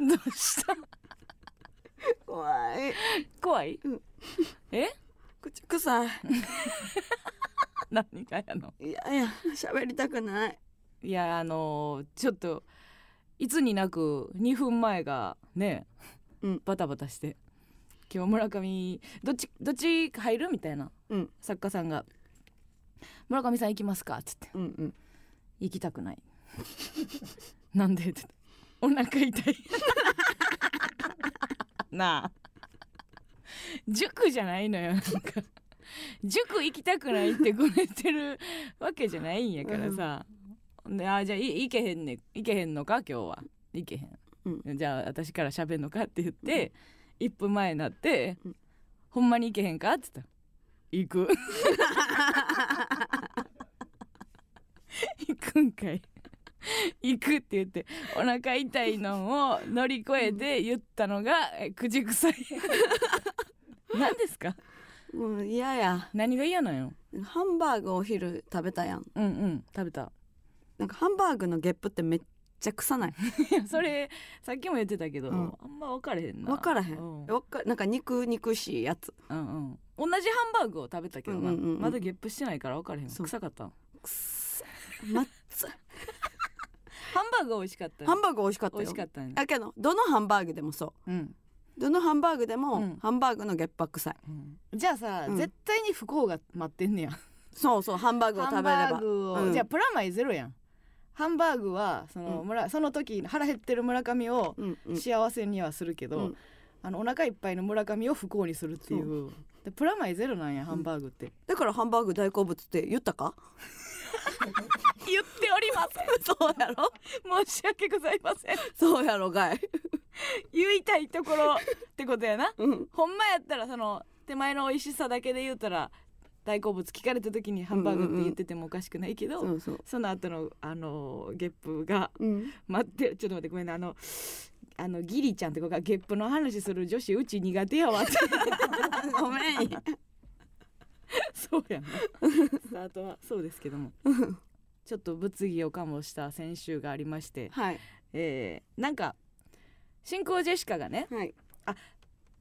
どうした？怖い。怖い、うん。え？口臭い何がやの？いやいや喋りたくない。いやあのーちょっといつになく2分前がね、うん。バタバタして。今日村上どっちどっち入る？みたいな。うん。作家さんが「村上さん行きますか?」っつって。うんうん「行きたくない」なんで?」ってお腹痛い。なあ。塾じゃないのよなんか。塾行きたくないってごねてるわけじゃないんやからさ、であじゃあい行けへんね行けへんのか今日は。行けへん、じゃあ私から喋んのかって言って、1分前になって、うん。ほんまに行けへんかって言った。ら行く。行くんかい 行くって言ってお腹痛いのを乗り越えて言ったのがえ口臭い。何ですか？もう嫌や。何が嫌なんよ？ハンバーグお昼食べたやん。うんうん。食べた。なんかハンバーグのゲップってめっちゃ臭ない。それさっきも言ってたけど、うん。あんま分かれへんな。分からへん。うん。わかなんか肉肉しいやつ。うんうん。同じハンバーグを食べたけどな、うんうんうんまだゲップしてないから分からへん。臭かったくっ。さまっつハンバーグは美味しかったハンバーグ美味しかった美よ味しかったね。だけどどのハンバーグでもそう。うん、どのハンバーグでも、うん。ハンバーグのゲップは臭い。うん。じゃあさ、うん。絶対に不幸が待ってんねや。そうそうハンバーグを食べれば。ハンバーグじゃあプラマイゼロやん。ハンバーグはその,、うん。村その時腹減ってる村上を幸せにはするけど、うん。あのお腹いっぱいの村上を不幸にするっていう。でプラマイゼロなんやハンバーグって、だからハンバーグ大好物って言ったか？言っておりません。そうやろ？申し訳ございません。そうやろがい。言いたいところってことやな。うん。ほんまやったらその手前の美味しさだけで言うたら大好物聞かれた時にハンバーグって言っててもおかしくないけど、そうそう。その後のあのゲップがうん。待ってちょっと待ってごめんなあのあのギリちゃんって子がゲップの話する女子うち苦手やわって。ごめん そうやな。スタートはそうですけども。ちょっと物議を醸した先週がありまして、はい。えーなんか真空ジェシカがねはい。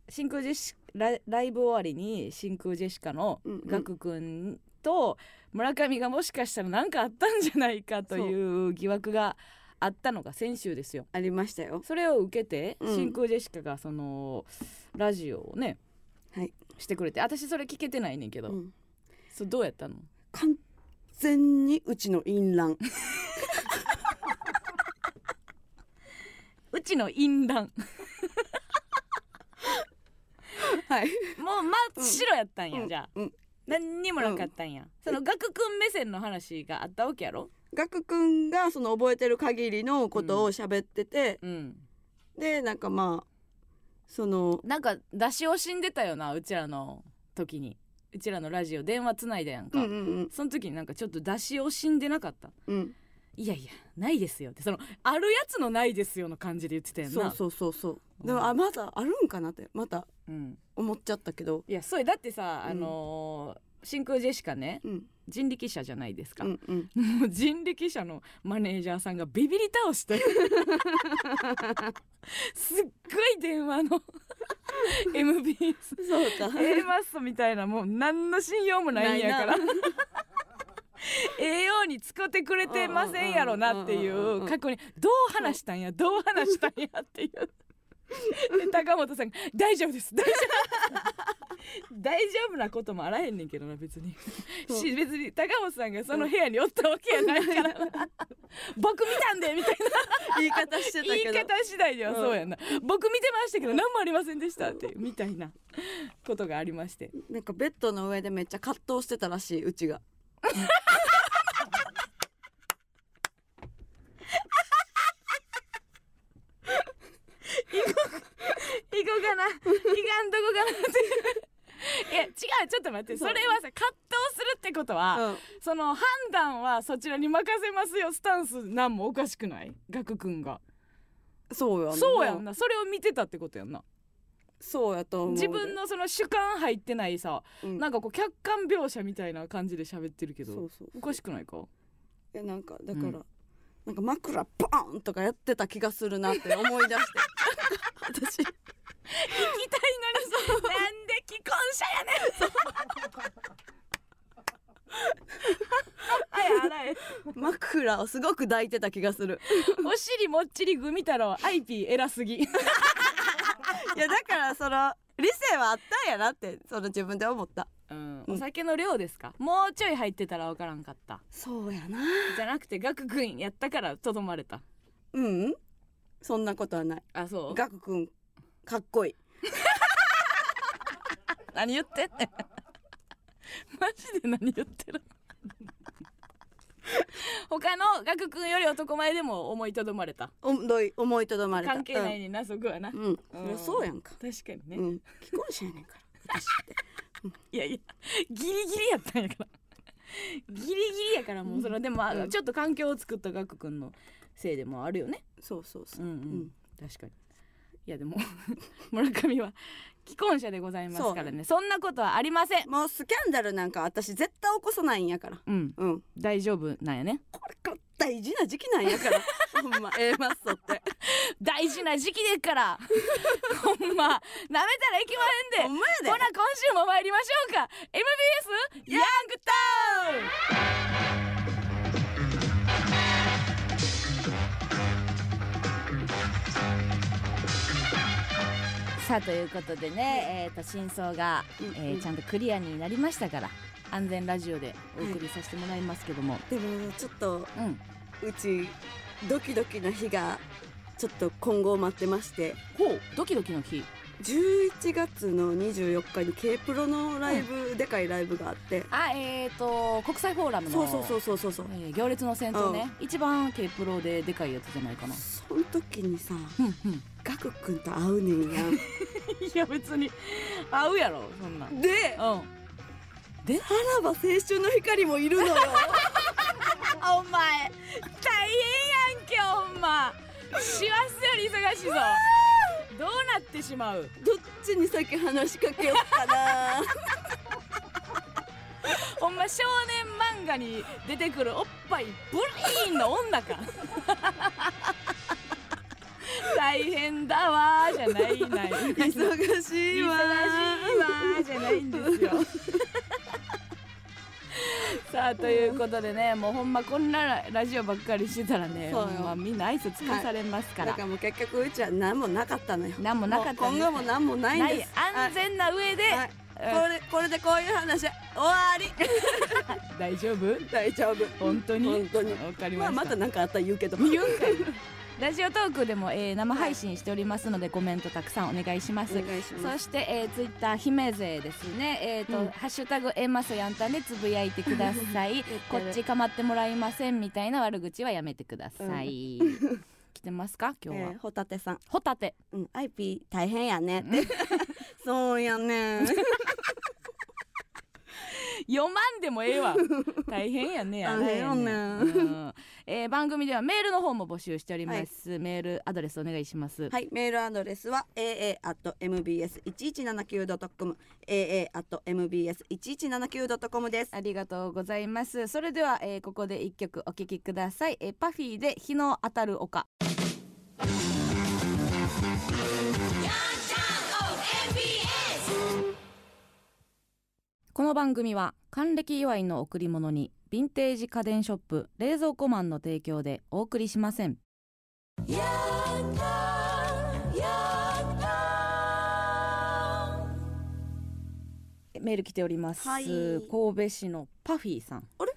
真空ジェシライライブ終わりに真空ジェシカのうんうん。ガク君と村上がもしかしたら何かあったんじゃないかという疑惑があったのが先週ですよ。ありましたよ。それを受けて、うん。真空ジェシカがそのラジオをねはい、してくれて。私それ聞けてないねんけど、うん、そうどうやったの？完全にうちの淫乱。うちの淫乱。はい。もう真っ白やったんや、うん。じゃあ。うん。何にもなかったんや、そのガク君目線の話があったわけやろ？ガク君がその覚えてる限りのことを喋ってて、うん。でなんかまあそのなんか出し惜しんでたよなうちらの時に。うちらのラジオ電話つないだやんか、うんうんその時になんかちょっと出し惜しんでなかった。うん。うんいやいやないですよって。そのあるやつのないですよの感じで言ってたやんな。そうそうそうそう。うん。でもあまだあるんかなってまたうん、思っちゃったけど。いやそれだってさ、うん。あのー真空ジェシカね。うん人力車じゃないですか、うんうん。もう人力車のマネージャーさんがビビり倒して。すっごい電話の MBS そうか。A マッソみたいなもう何の信用もないんやから。ええように使ってくれてませんやろなっていう過去にどう話したんや？どう話したんやっていう。で 高本さんが「大丈夫です。大丈夫大丈夫なこともあらへんねんけどな別に。し別に高本さんがその部屋におったわけやないから。な 僕見たんでみたいな。言い方してた言いけど方次第ではうん。そうやな、僕見てましたけど何もありませんでしたっていうみたいなことがありまして。なんかベッドの上でめっちゃ葛藤してたらしいうちが行こうかないかんとこかなってい や違うちょっと待ってそれはさ葛藤するってことは、うん。その判断はそちらに任せますよスタンスなんもおかしくない？ガク君が。そうやんな。そうやんな。それを見てたってことやんな。そうやと思うで。自分のその主観入ってないさ、うん。なんかこう客観描写みたいな感じで喋ってるけどおかしくないか？いやなんかだから、うん。なんか枕バーンとかやってた気がするなって思い出して。私 行きたいのに。なんで既婚者やねん。あやあらえ枕をすごく抱いてた気がする。お尻もっちりグミ太郎。アイピー偉すぎ。いやだからその理性はあったんやなってその自分で思った。うん、お酒の量ですか？もうちょい入ってたら分からんかった。そうやな。じゃなくてガク君やったからとどまれた。うん。そんなことはない。あそう？ガク君かっこいい。何言ってん？ね んマジで何言ってる？他のガク君より男前でも思いとどまれた？思い思いとどまれた。関係ないねんな、そこはな、うん、うん。そりゃそうやんか、確かにね、うん。既婚者やねんから。私っていやいやギリギリやったんやから。ギリギリやからもうそのでも、あうん。ちょっと環境を作ったガク君のせいでもあるよね。そうそうそう。う、んうん、うん。確かにいやでも 村上は既婚者でございますからね。そんなことはありません。もうスキャンダルなんか私絶対起こさないんやから。うん。うん。大丈夫なんやね。これから大事な時期なんやから。ほんま。A マッソって。大事な時期ですから。ほんま。なめたらいけまへんで。ほんまやで。ほな今週も参りましょうか。MBS ヤングタウンさあということでね、えー、と真相が、えーちゃんとクリアになりましたから安全ラジオでお送りさせてもらいますけども、でもちょっとうん。うちドキドキな日がちょっと今後待ってまして。ほうドキドキの日11月の24日に K プロのライブ、でかいライブがあって。あえー、と国際フォーラムのそうそうそうそうそうえー行列の先頭ね、一番 K プロででかいやつじゃないかな。その時にさうんうん。ガク君と会うねんや。いや別に合うやろそんなん。でうん。さらば青春の光もいるのよ。お前大変やんけほんま。師走より忙しいぞってしまう。どっちに先話しかけよっかな。ほんま少年漫画に出てくるおっぱいブリーンの女か。大変だわーじゃないない。忙しいわ忙しいわーじゃないんですよさあということでねもうほんまこんなラジオばっかりしてたらねそうよ。ほんまみんな愛想尽かされますから、だからもう結局うちは何もなかったのよ。何もなかったもう今後も何もないんないです安全な上で、はい。うんこれこれでこういう話終わり。大丈夫？大丈夫。本当に？本当に。わかりました、まあまた何かあったら言うけど。言うんかいラジオトークでも、えー生配信しておりますのでコメントたくさんお願いします。ます。そして、えー、ツイッター姫勢ですね。えっ、と、うん。ハッシュタグエマソヤンタンでつぶやいてください。こっち構ってもらいませんみたいな悪口はやめてください、来てますか？今日は、えーホタテさん。ホタテ。うん IP 大変やね そうやね 読まんでもええわ。大変やねや大変よねうん。えー番組ではメールの方も募集しております、メールアドレスお願いします、はい。メールアドレスは aa.mbs1179.com aa.mbs1179.com です。ありがとうございます。それでは、えーここで一曲お聴きください、えーパフィーで日の当たる丘この番組は還暦祝いの贈り物にヴィンテージ家電ショップ冷蔵庫マンの提供でお送りしません。メール来ております、はい。神戸市のパフィーさん。あれ？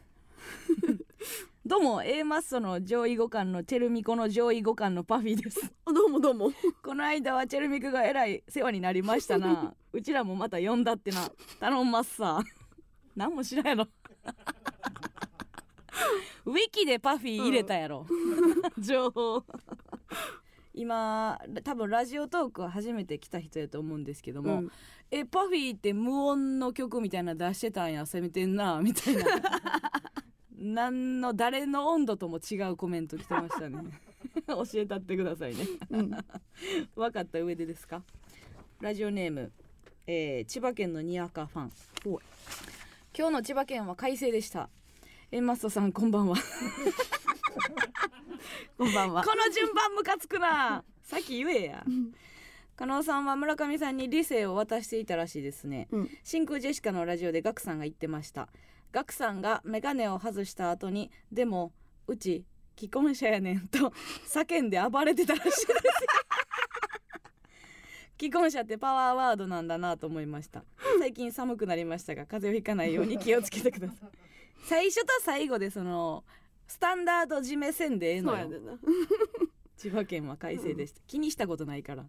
どうも A マッソの上位互換のチェルミコの上位互換のパフィーです。あどうもどうも。この間はチェルミコがえらい世話になりましたな。うちらもまた呼んだってな。頼んますさ。何も知らんやろウィキでパフィー入れたやろ、情報。今多分ラジオトークは初めて来た人やと思うんですけども、うん。えパフィーって無音の曲みたいなの出してたんや攻めてんなみたいな何の誰の温度とも違うコメント来てましたね。教えたってくださいね。うん。分かった上でですか？ラジオネーム、えー千葉県のにわかファン。今日の千葉県は快晴でした。えマストさんこんばんは。こんばんは。この順番ムカつくな。さっき言えや。加納さんは村上さんに理性を渡していたらしいですね。うん。真空ジェシカのラジオでガクさんが言ってましたガクさんが眼鏡を外した後にでもうち既婚者やねんと叫んで暴れてたらしいです 既婚者ってパワーワードなんだなと思いました。最近寒くなりましたが風邪をひかないように気をつけてください。最初と最後でそのスタンダード締めせんでええのよ。千葉県は快晴でした、気にしたことないから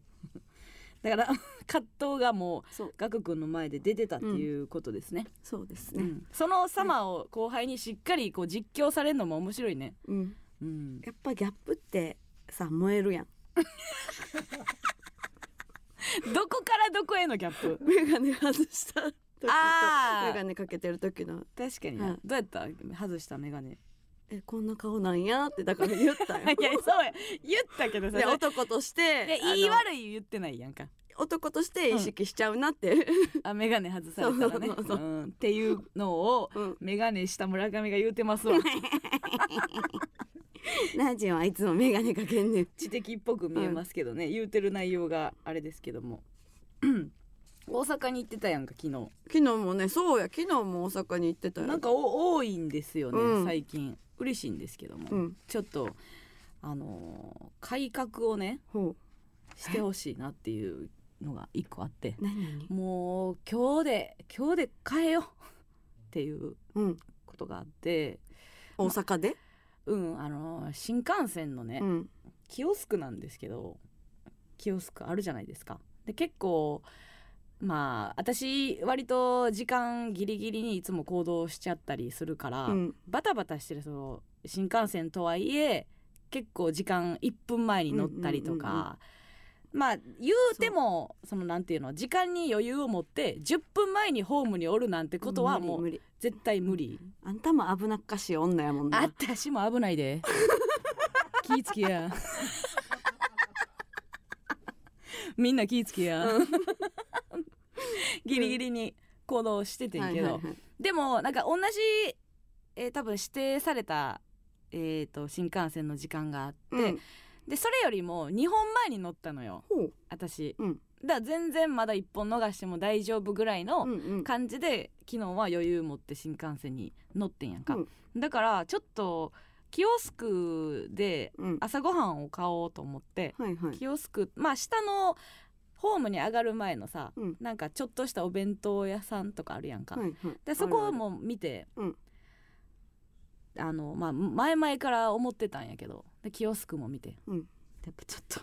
だから 葛藤がもうガク君の前で出てたっていうことですね、そうですね。うん。その様を後輩にしっかりこう実況されるのも面白いね、うん。うん、やっぱギャップってさ燃えるやん。どこからどこへのギャップ？眼鏡外した時と眼鏡かけてる時の。確かにな、はい。どうやった？外した？眼鏡いえこんな顔なんやってだから言ったよ。やそうや。言ったけどさで男として言い悪い言ってないやんか。男として意識しちゃうなって、あ眼鏡外されたらね。っていうのをうん。眼鏡した村上が言うてますわ。ナジはいつも眼鏡かけんねん。知的っぽく見えますけどね、言うてる内容があれですけども。大阪に行ってたやんか昨日。昨日もねそうや。昨日も大阪に行ってたよ。なんかお多いんですよね、うん。最近嬉しいんですけども、うん。ちょっとあのー改革をねほしてほしいなっていうのが一個あってもう今日で今日で変えようっていううん。ことがあって大阪で、うんあのー新幹線のね、うん。キオスクなんですけどキオスクあるじゃないですか。で結構まあ私割と時間ギリギリにいつも行動しちゃったりするから、うん。バタバタしてるその新幹線とはいえ結構時間1分前に乗ったりとか、うんうんうんうんまあ言うてもそのなんていうの時間に余裕を持って10分前にホームにおるなんてことはもう絶対無理。あんたも危なっかしい女やもんな。あ私も危ないで。気ぃつけや。みんな気ぃつけや、ギリギリに行動しててんけど、でもなんか同じ、えー多分指定された、えー、と新幹線の時間があって、うん。でそれよりも2本前に乗ったのよ。私、うん。だから全然まだ1本逃しても大丈夫ぐらいのうんうん。感じで昨日は余裕持って新幹線に乗ってんやんか、うん。だからちょっとキオスクでうん。朝ごはんを買おうと思って、はいはい。キオスクまあ下のホームに上がる前のさ、うん。なんかちょっとしたお弁当屋さんとかあるやんか、はいはい。でそこも見て、うん。あのまあ前々から思ってたんやけどでキオスクも見て、うん。やっぱちょっと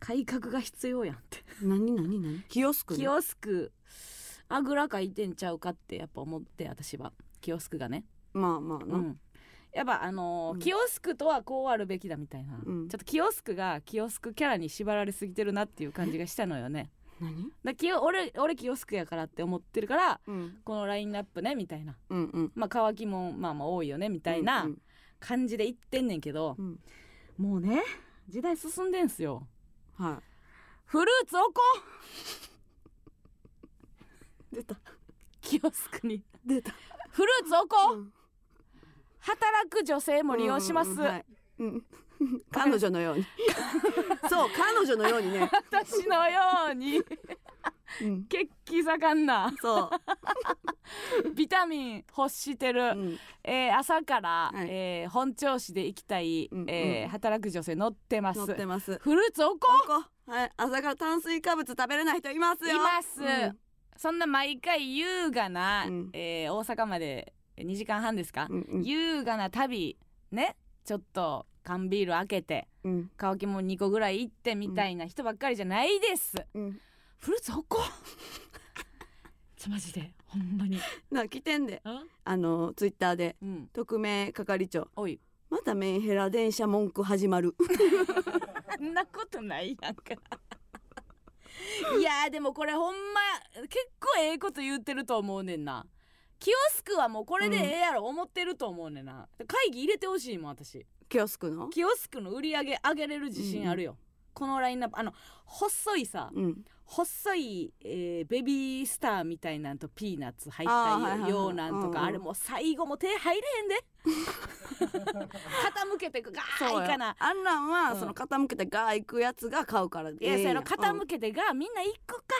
改革が必要やんって。何何何？キオスクねキオスクあぐらかいてんちゃうかってやっぱ思って私は。キオスクがね、まあまあな、うん、やっぱあのーうん。キオスクとはこうあるべきだみたいな、うん。ちょっとキオスクがキオスクキャラに縛られすぎてるなっていう感じがしたのよね。何？だキオ俺俺キオスクやからって思ってるからうん。このラインナップねみたいな。うんうん。まあ乾きもまあまあ多いよねみたいなうん感じで言ってんねんけどう、ん。もうね時代進んでんすよ。はフルーツおこい出た。キオスクに。出た。フルーツおこ、うん働く女性も利用します、うんうんはい。うん。彼女のように。そう彼女のようにね、私のように。うん、血気盛んな。そ ビタミン欲してる、う、うん、えー朝から、はい。えー本調子で行きたい、うんうん。えー働く女性乗ってます。乗ってます。フルーツおこここはい。朝から炭水化物食べれない人いますよ。います、うん。そんな毎回優雅な、うん。えー大阪まで2時間半ですか、うんうん。優雅な旅ね？ちょっと缶ビール開けてうん。乾きも2個ぐらい行ってみたいな人ばっかりじゃないです、うん。フルーツおこ。ちょマジで。ほんまに。な来てんで。ああのツイッターで。うん。匿名係長。おい。またメンヘラ電車文句始まる。そんなことないやんか。いやーでもこれほんま結構ええこと言ってると思うねんなキオスクはもうこれでええやろ思ってると思うねんな、会議入れてほしいもん私。キオスクの？キオスクの売り上げ上げれる自信あるよ、このラインナップ。あの細いさうん。細い、えーベビースターみたいなんとピーナッツ入ったようなんとか。うんうん。あれもう最後も手入れへんで。傾けてガーいかな。あんなんは、うん。その傾けてガー行くやつが買うからいやその傾けてがみんな行くか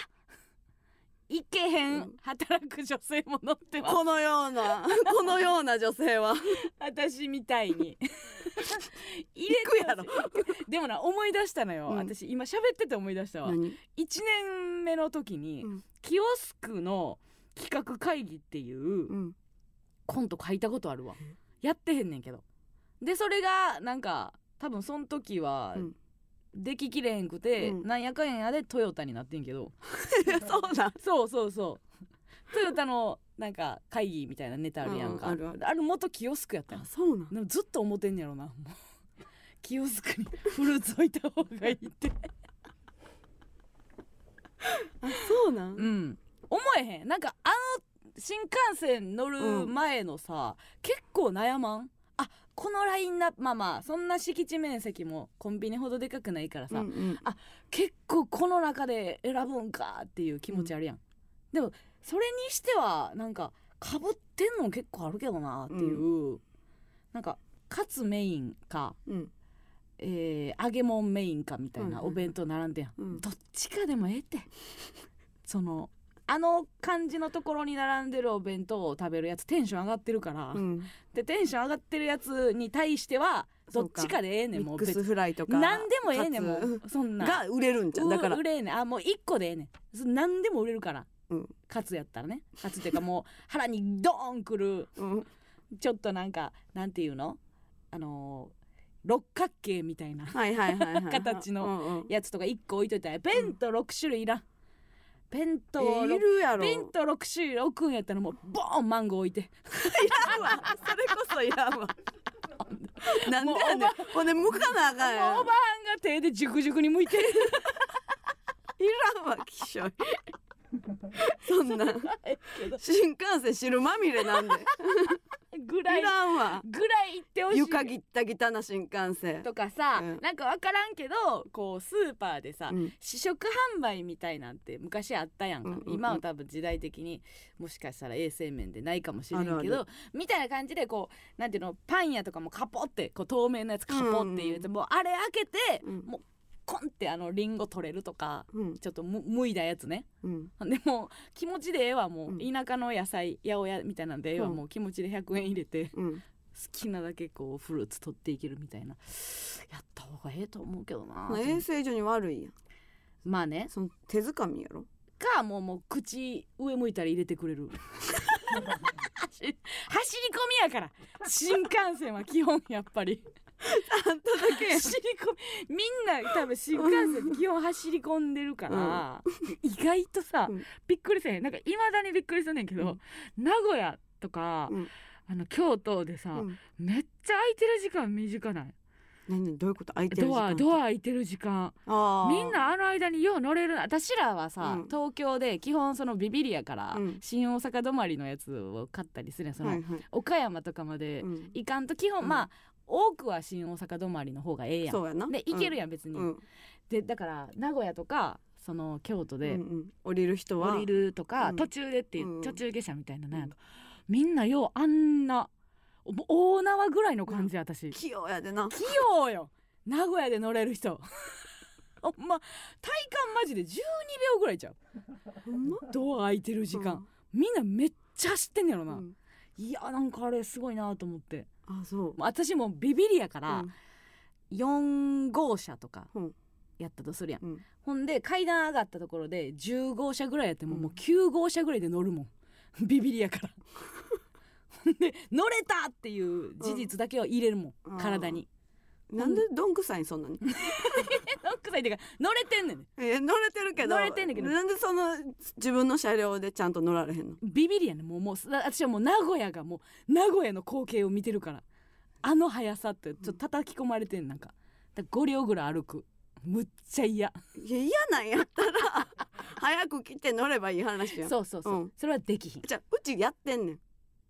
行けへん、うん。働く女性も乗ってます。このような このような女性は。私みたいに。入れ行くやろ。でもな思い出したのよ、うん。私今喋ってて思い出したわ。何、1年目の時に、うん。キオスクの企画会議っていううん、コント書いたことあるわ。やってへんねんけど。でそれがなんか多分その時はうんでききれへんくて、うん。なんやかんやでトヨタになってんけど。そうなん。そうそうそう。トヨタのなんか会議みたいなネタあるやんか、うんあるある。元キオスクやったんあそうなん。でもずっと思ってんねやろな。も うキオスクにフルーツ置いた方がいいって。あそうなん、うん。思えへん。なんかあの新幹線乗る前のさ、結構悩まん？あこのラインナップまあまあそんな敷地面積もコンビニほどでかくないからさ、うんうん。結構この中で選ぶんかっていう気持ちあるやん、でもそれにしてはなんかかぶってんの結構あるけどなっていう、なんかカツメインか、うん。えー揚げ物メインかみたいなうんうん。お弁当並んでやん、うん。どっちかでもええって。そのあの感じのところに並んでるお弁当を食べるやつテンション上がってるから、うん。でテンション上がってるやつに対してはどっちかでええねんもう別ミックスフライとか何でもええねんもうそんな。が売れるんじゃん。だから。う売れえねん。あもう一個でええねん。そ何でも売れるから、うん。カツやったらね。カツっていうかもう腹にドーンくる。うん。ちょっとなんかなんていうの？あのー六角形みたいな。形のやつとか1個置いといたらペンと6種類いらん、ペンとえい6るやろ。ペンと6種類置くんやったらもうボーンマンゴー置いて。いらんわ。それこそいらんわ。なんでやねん。ほんで剥かなあかんやん。おばはんが手でジュクジュクに剥いて。る いらんわきっしょい。そんな 新幹線汁まみれなんでぐらいいらんわ。ぐらい行ってほしい。床ぎったぎたな新幹線。とかさ、うん。なんか分からんけどこうスーパーでさ、うん。試食販売みたいなんて昔あったやんか、うんうんうん。今は多分時代的にもしかしたら衛生面でないかもしれんけどみたいな感じでこうなんていうのパン屋とかもカポってこう透明なやつカポっていうやつ、もうあれ開けて、うん。もうコンってあのリンゴ取れるとかうん。ちょっとむ剥いだやつね。うん。でも気持ちでええわもう、うん。田舎の野菜八百屋みたいなんでええわ、う。ん。もう気持ちで100円入れて好うん。きなだけこうフルーツ取っていけるみたいな。やった方がええと思うけどな、まあ衛生上に悪いやん。まあね。その手づかみやろ。かもうもう口上向いたら入れてくれる。走り込みやから。新幹線は基本やっぱりあんただけ。走り込み。みんな多分新幹線って基本走り込んでるから、意外とさ、うん。びっくりせん。なんかいまだにびっくりすんねんけど、名古屋とか、うん。あの京都でさ、うん。めっちゃ空いてる時間短ない？何何どういうこと？空いてる時ド間アドア開いてる時間。みんなあの間によう乗れるな。私らはさ、うん。東京で基本そのビビリやから、うん。新大阪止まりのやつを買ったりするやん。その、はいはい。岡山とかまでうん。行かんと基本、うん。まあ多くは新大阪止まりの方がええやん。そうやな。で行けるやん別に、うん。でだから名古屋とかその京都でうんうん。降りる人は。降りるとか、うん。途中でっていう、うん。途中下車みたいななんやと、みんなようあんなお大縄ぐらいの感じ、私。器用やでな。器用よ。名古屋で乗れる人。ほんま体感マジで12秒ぐらいちゃう。ドア開いてる時間、みんなめっちゃ走ってんねやろな、うん。いやなんかあれすごいなと思ってあそう。私もビビリやから、うん。4号車とかうん。やったとするやん、うん。ほんで階段上がったところで10号車ぐらいやっても、うん。もう9号車ぐらいで乗るもん。ビビリやから。ほんで乗れたっていう事実だけは入れるもん、うん。体になんでどんくさいんそんなに？えノックさいっていうか乗れてんねんえ乗れてるけど乗れてんねんけど。なんでその自分の車両でちゃんと乗られへんの？ビビリやねん。もうもう私はもう名古屋がもう名古屋の光景を見てるから。あの速さってちょっと叩き込まれてんなんか。だ5両ぐらい歩く。むっちゃ嫌。いや嫌なんやったら 早く来て乗ればいい話やん。そうそうそう、うん。それはできひん。じゃあうちやってんねん。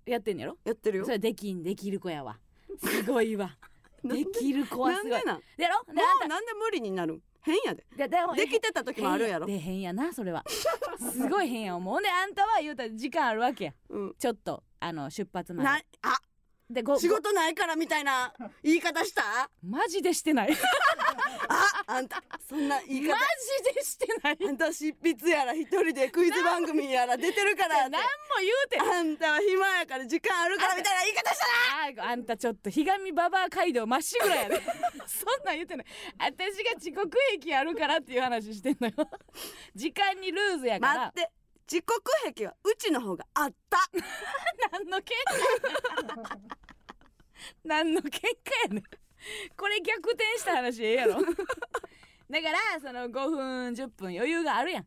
やってんやろ？やってるよ。それはできんできる子やわ。すごいわで？きる子はすごい。なんでなん？やろ？でもあんた。うなんで無理になる？ん変やで。ででできてた時もあるやろ。で変やなそれは。すごい変や思う。ほんであんたは言うたら時間あるわけや。うん。ちょっとあの出発前。なあでご仕事ないからみたいな言い方した？マジでしてない ああんたそんな言いマ方。ジでしてないあんた執筆やら一人でクイズ番組やら出てるからって。何も言うて。あんたは暇やから時間あるからみたいな言い方したああんたちょっとひがみババア街道まっしぐらやで。そんなん言ってない。私が遅刻癖あるからっていう話してんのよ。時間にルーズやから。待って。遅刻癖はうちの方があった。何の喧嘩何の喧嘩やねん これ逆転した話ええやろ。だからその5分10分余裕があるやん。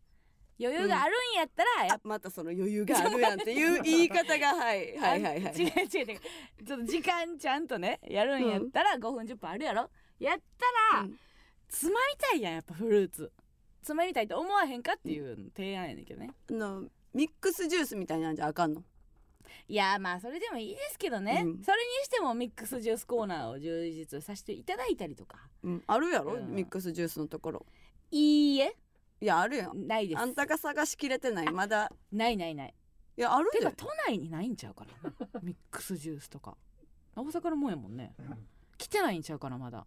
余裕があるんやったら、やっあまたその余裕があるやんっていう言い方がはいぱはいはいはい。違う違う違う。ちょっと時間ちゃんとねやるんやったら5分10分あるやろ。やったら、うん。つまみたいやんやっぱフルーツ。つまみたいと思わへんかっていう提案やねんけどね。あのミックスジュースみたいなんじゃあかんの？いやまあそれでもいいですけどね、うん。それにしてもミックスジュースコーナーを充実させていただいたりとか。うん。あるやろ？うん。ミックスジュースのところ。いいえ。いやあるやん。ないです。あんたが探しきれてない？まだ。ないないない。いやあるで。てか都内にないんちゃうかな。ミックスジュースとか。大阪のもんやもんね。来てないんちゃうかなまだ。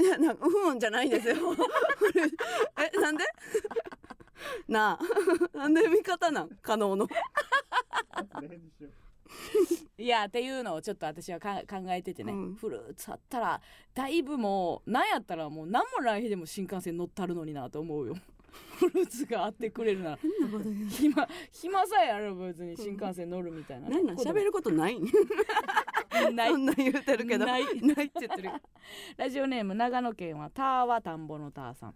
いやなんかうんじゃないんですよ。えなんで？なあ。なんで味方なん？可能の いやっていうのをちょっと私はか考えててね、うん。フルーツあったらだいぶもうなんやったらもう何もない日でも新幹線乗ったるのになと思うよ。フルーツがあってくれるなら。暇暇さえあれば別に新幹線乗るみたいな、なんなん喋ることない？ん ない。そんなん言うてるけど。ない。ないって言ってる。ラジオネーム長野県はターは田んぼのターさん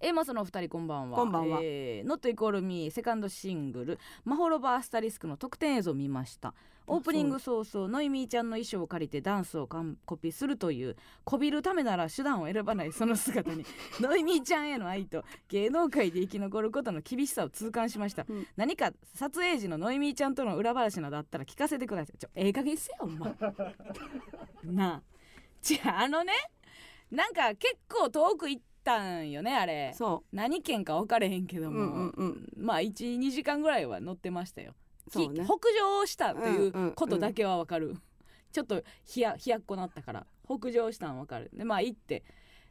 えー、まそのお二人こんばんは。こんばんは。えー、ノットイコールミーセカンドシングル「マホロバースタリスク」の特典映像を見ました。オープニング早々ノイミーちゃんの衣装を借りてダンスを完コピするというこびるためなら手段を選ばないその姿に ノイミーちゃんへの愛と芸能界で生き残ることの厳しさを痛感しました、うん。何か撮影時のノイミーちゃんとの裏話などあったら聞かせてください。ちょええ加減せよお前。なあ。違うあのねなんか結構遠く行ったんよねあれ。そ何県か分かれへんけども、ううんうんうん。まあ12時間ぐらいは乗ってましたよ。きそうね。北上したというんうんううんことだけは分かる、ちょっとひやひやっこなったから北上したん分かる。でまあ行って。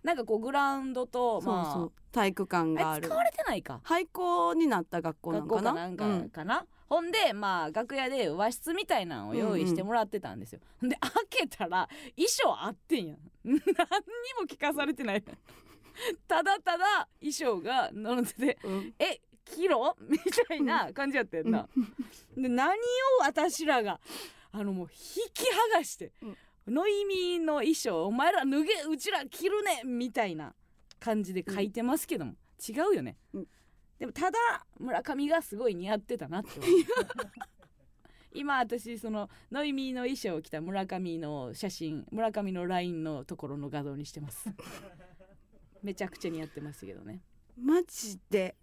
なんかこうグラウンドとそうまあ。そう体育館がある。使われてないか。廃校になった学校なんかな？かなんかうん。かな、ほんでまあ楽屋で和室みたいなのを用意してもらってたんですよ、で開けたら衣装あってんや。ん 何にも聞かされてないただただ衣装が乗っててうん。えキロ みたいな感じやったよな、で何を私らがあのもう引き剥がして、ノイミーの衣装お前ら脱げうちら着るねみたいな感じで書いてますけども、違うよね、うん。でもただ村上がすごい似合ってたなって。今私そのノイミーの衣装を着た村上の写真村上の LINE のところの画像にしてますめちゃくちゃ似合ってますけどね。マジで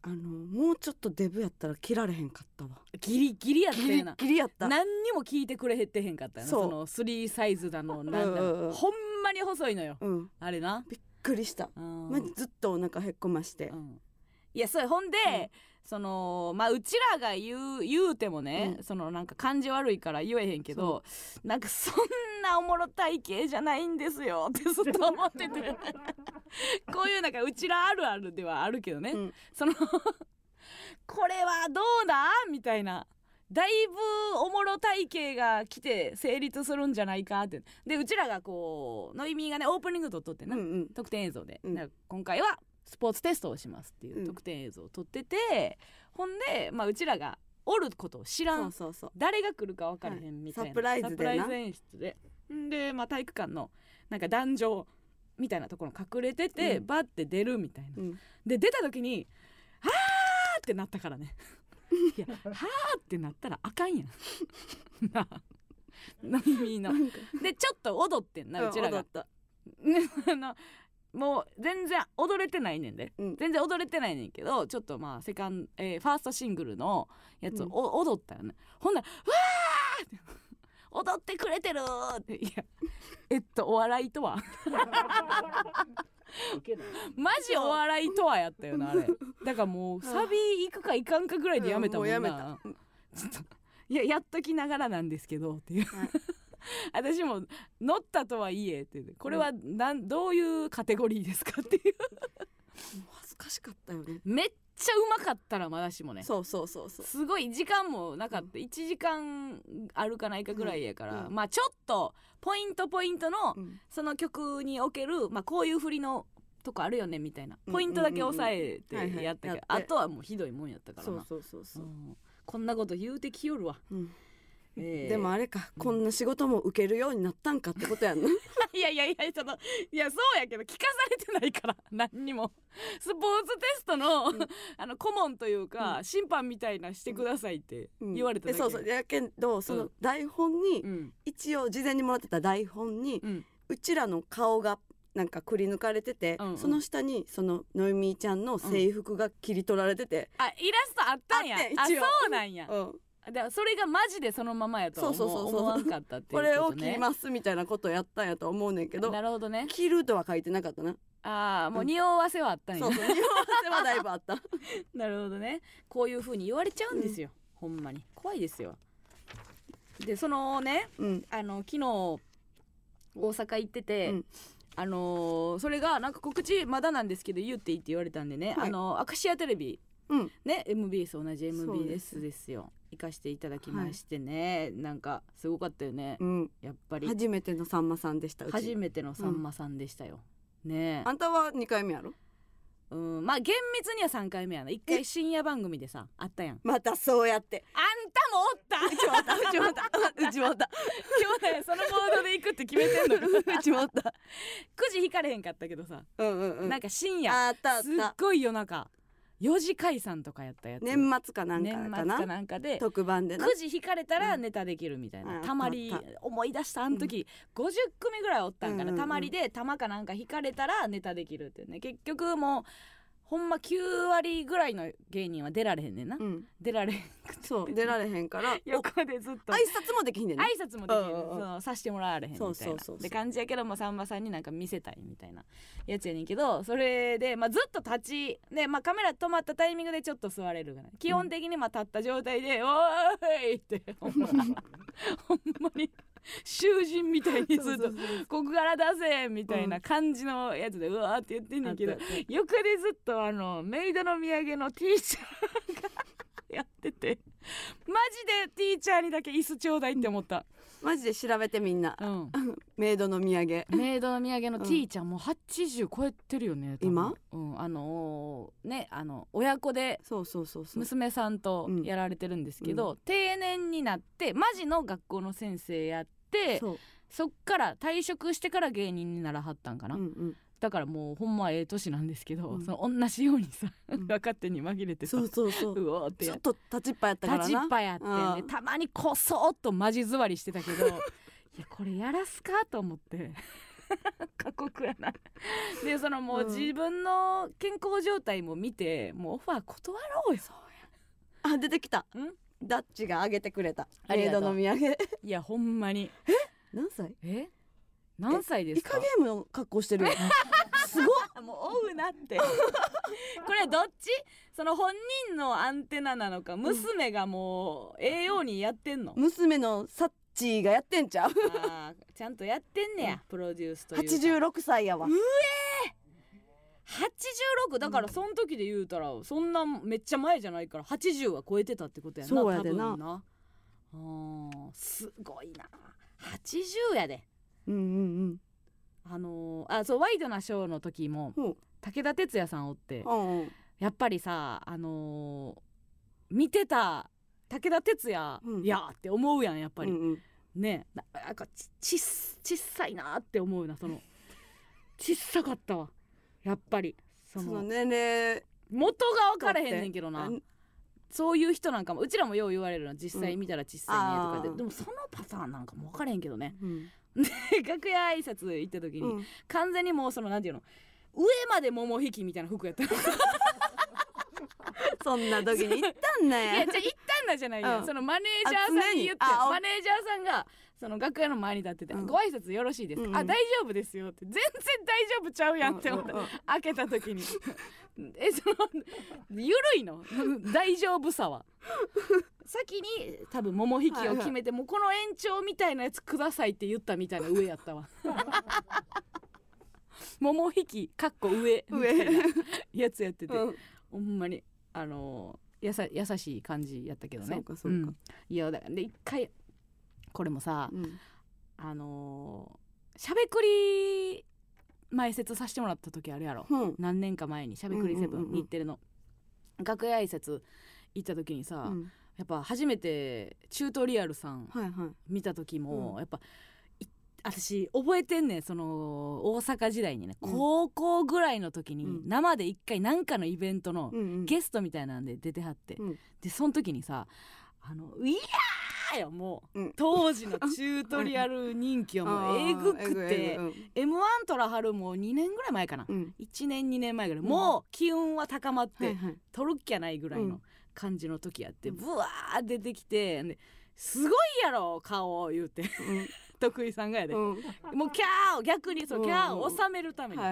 あのもうちょっとデブやったら切られへんかったわ。ギリギリやったギリよな。ギリやった。何にも聞いてくれへってへんかったよな。そう。その3サイズだのなんだうんうん。うんほんまに細いのよ。うん。あれな。びっくりした。うん。マジずっとお腹へっこまして。うん。いやそれほんで、うんそのまあうちらが言う言うてもね、うん。そのなんか感じ悪いから言えへんけどなんかそんなおもろ体型じゃないんですよってずっと思ってて。こういうなんかうちらあるあるではあるけどね、うん。その これはどうだみたいな。だいぶおもろ体型が来て成立するんじゃないかって。でうちらがこうノイミーがねオープニング撮っとってな、うんうん。特典映像で、うん。今回はスポーツテストをしますっていううん。特典映像を撮ってて、ほんで、まあ、うちらがおることを知らん。そうそうそう。誰が来るか分からへんみたいな、サプライズでな。サプライズ演出で。んで、まあ、体育館のなんか壇上みたいなところ隠れてて、うん。バッて出るみたいな。うん。で出た時に「はーってなったからね。いや「はーってなったらあかんやん。なあノイミーのなでちょっと踊ってんなうちらが。踊った。ね あのもう全然踊れてないねんで、うん。全然踊れてないねんけどちょっとまあセカン、えーファーストシングルのやつをうん。お、踊ったよね。ほんなら「うわー!」って「踊ってくれてる!」って。いやえっとお笑いとは。マジお笑いとはやったよなあれ。だからもうサビ行くか行かんかぐらいでやめたもんな、うんもうやめちょっといややっときながらなんですけどっていう、はい 私も乗ったとはいえってこれはなんどういうカテゴリーですかっていう。恥ずかしかったよね。めっちゃうまかったらまだしもね。そうそうそうそう。すごい時間もなかった。1時間あるかないかぐらいやから、うん。まあちょっとポイントポイントのうん。その曲における、まあ、こういう振りのとこあるよねみたいな。うん。ポイントだけ押さえてやったけどあとはもうひどいもんやったからな。そうそうそうそう。うん。こんなこと言うてきよるわ、うんええ。でもあれかこんな仕事も受けるようになったんかってことやんな。いやいやいやちょっといやそうやけど聞かされてないから 何にも。スポーツテストの,、うん。あの顧問というか、うん。審判みたいなしてくださいってうん。言われただけ、でそうそう。やけどそうのん台本にうん。一応事前にもらってた台本にうん。うちらの顔がなんかくり抜かれてて、うんうん。その下にそののいみーちゃんの制服が切り取られてて、あイラストあったんや。あそうなんや。うんだそれがマジでそのままやとは思そうそうそうそう。思わんかったっていうこれを切りますみたいなことをやったんやと思うねんけどなるほどね。切るとは書いてなかったな。ああもううん匂わせはあったんや。そうそう匂わせはだいぶあった。なるほどね。こういう風に言われちゃうんですよ、ほんまに。怖いですよ。でそのねうん。あの昨日大阪行ってて、うん。あのーそれがなんか告知まだなんですけど言っていいって言われたんでね、はい。あのアクシアテレビうん。ね MBS 同じ MBS ですよ行かしていただきましてね、なんかすごかったよね、うん。やっぱり。初めてのさんまさんでした初めてのさんまさんでしたよ、ね。あんたは2回目やろ？うん。まあ厳密には3回目やな。1回深夜番組でさあったやん。またそうやって。あんたもおった？うちもおった。うちもおった。うちもおった。今日ねそのモードで行くって決めてんのに。うちもおった。9時引かれへんかったけどさ、うんうんうん。なんか深夜。あったあっすったごい夜中4時解散とかやったやつ。年末かなんか年末かなんかで特番でな。9時引かれたらネタできるみたいな、うん。たまり思い出したあの時、50組ぐらいおったんかな、うんうんうんたまりで玉かなんか引かれたらネタできるってね。結局もうほんま9割ぐらいの芸人は出られへんねんな、うん。出られへんそう出られへんから。お 横でずっと。挨拶もできひんねんね。挨拶もできる、うんうんうん。そのさしてもらわれへんみたいな。そうそうそうそう。で感じやけどもさんまさんになんか見せたいみたいなやつやねんけどそれで、まあ、ずっと立ちで、まあ、カメラ止まったタイミングでちょっと座れるぐらい基本的にまあ立った状態で「おーい!」ってほんま。ほんまに囚人みたいに ずっと「ここから出せ!」みたいな感じのやつでうわーって言ってんねんけど横でずっとあのメイドの土産のティーチャーがやっててマジでティーチャーにだけ椅子ちょうだいって思った、マジで調べてみんな。うん、メイドの土産。メイドの土産のティーチャーもう80超えてるよね今？うん、あのーねあの親子で娘さんとうん。やられてるんですけど、定年になってマジの学校の先生やってそっから退職してから芸人にならはったんかな、うんうんだからもうほんまええ年なんですけど、うん。その同じようにさ、うん。若手に紛れてさそうそうそう。うおーっと立ちっぱやったからな。立ちっぱやってね。うん。たまにこそっとマジ座りしてたけど いやこれやらすかと思って 過酷やな。でそのもううん自分の健康状態も見てもうオファー断ろうよ。あ出てきた。ん？ダッチがあげてくれた。ありがとう。いやほんまに。何歳？え？何歳ですか？イカゲームの格好してるよ。すごっ。もう追うなって。これどっち？その本人のアンテナなのか娘がもうええようにやってんの？娘のサッチーがやってんちゃう。あーちゃんとやってんねや、プロデュースというか。86歳やわ。86だからその時で言うたらそんなめっちゃ前じゃないから80は超えてたってことやなそうやでな。あーすごいな。80やでうんうんあのーあそうワイドなショーの時も武田鉄矢さんおってうんうん。やっぱりさあのー見てた武田鉄矢うん。やって思うやんやっぱり、うんうん。ねななんかちちっちっさいなって思うなそのちっさかったわ。やっぱり。そのその年齢。元が分からへんねんけどな。うんそういう人なんかもうちらもよう言われるの実際見たら小さいねとかで、あー。でもそのパターンなんかも分からへんけどね。うん楽屋挨拶行った時に、うん。完全にもうそのなんていうの上まで桃引きみたいな服やったい そんな時に行ったんやねじゃあ行ったんだじゃないよ、うん。そのマネージャーさんに言ってあ常に。あおマネージャーさんがその楽屋の前に立ってて「うん。ご挨拶よろしいですか？うんうん。あ大丈夫ですよ」って。全然大丈夫ちゃうやんって思ってうんうんうん。開けた時に。えそのゆるいの？大丈夫さは。先に多分桃引きを決めて、もうこの延長みたいなやつくださいって言ったみたいな上やったわ。桃引きかっこ上。みたいなやつやってて、うん。ほんまにあのーやさ優しい感じやったけどね。そうかそうか。ん。いやだからで一回これもさ、うん。あのーしゃべくり前説させてもらった時あるやろ、うん。何年か前にしゃべくりセブン日テレの。楽屋挨拶行った時にさ、うん。やっぱ初めてチュートリアルさんはいはい。見た時も、うん。やっぱい私覚えてんねんその大阪時代にね、うん。高校ぐらいの時にうん。生で一回何かのイベントのゲストみたいなんで出てはって、うん。でその時にさあのいやーよもう、うん。当時のチュートリアル人気はもう えぐくて。うん。m 1トラハルも2年ぐらい前かな、うん。1年2年前ぐらい、うん。もう機運は高まって、取るっきゃないぐらいうのん。感じの時やって、うん。ブワー出てきてですごいやろ顔言うて。徳井さんがやで、もうキャーを逆にそうキャーを収めるために、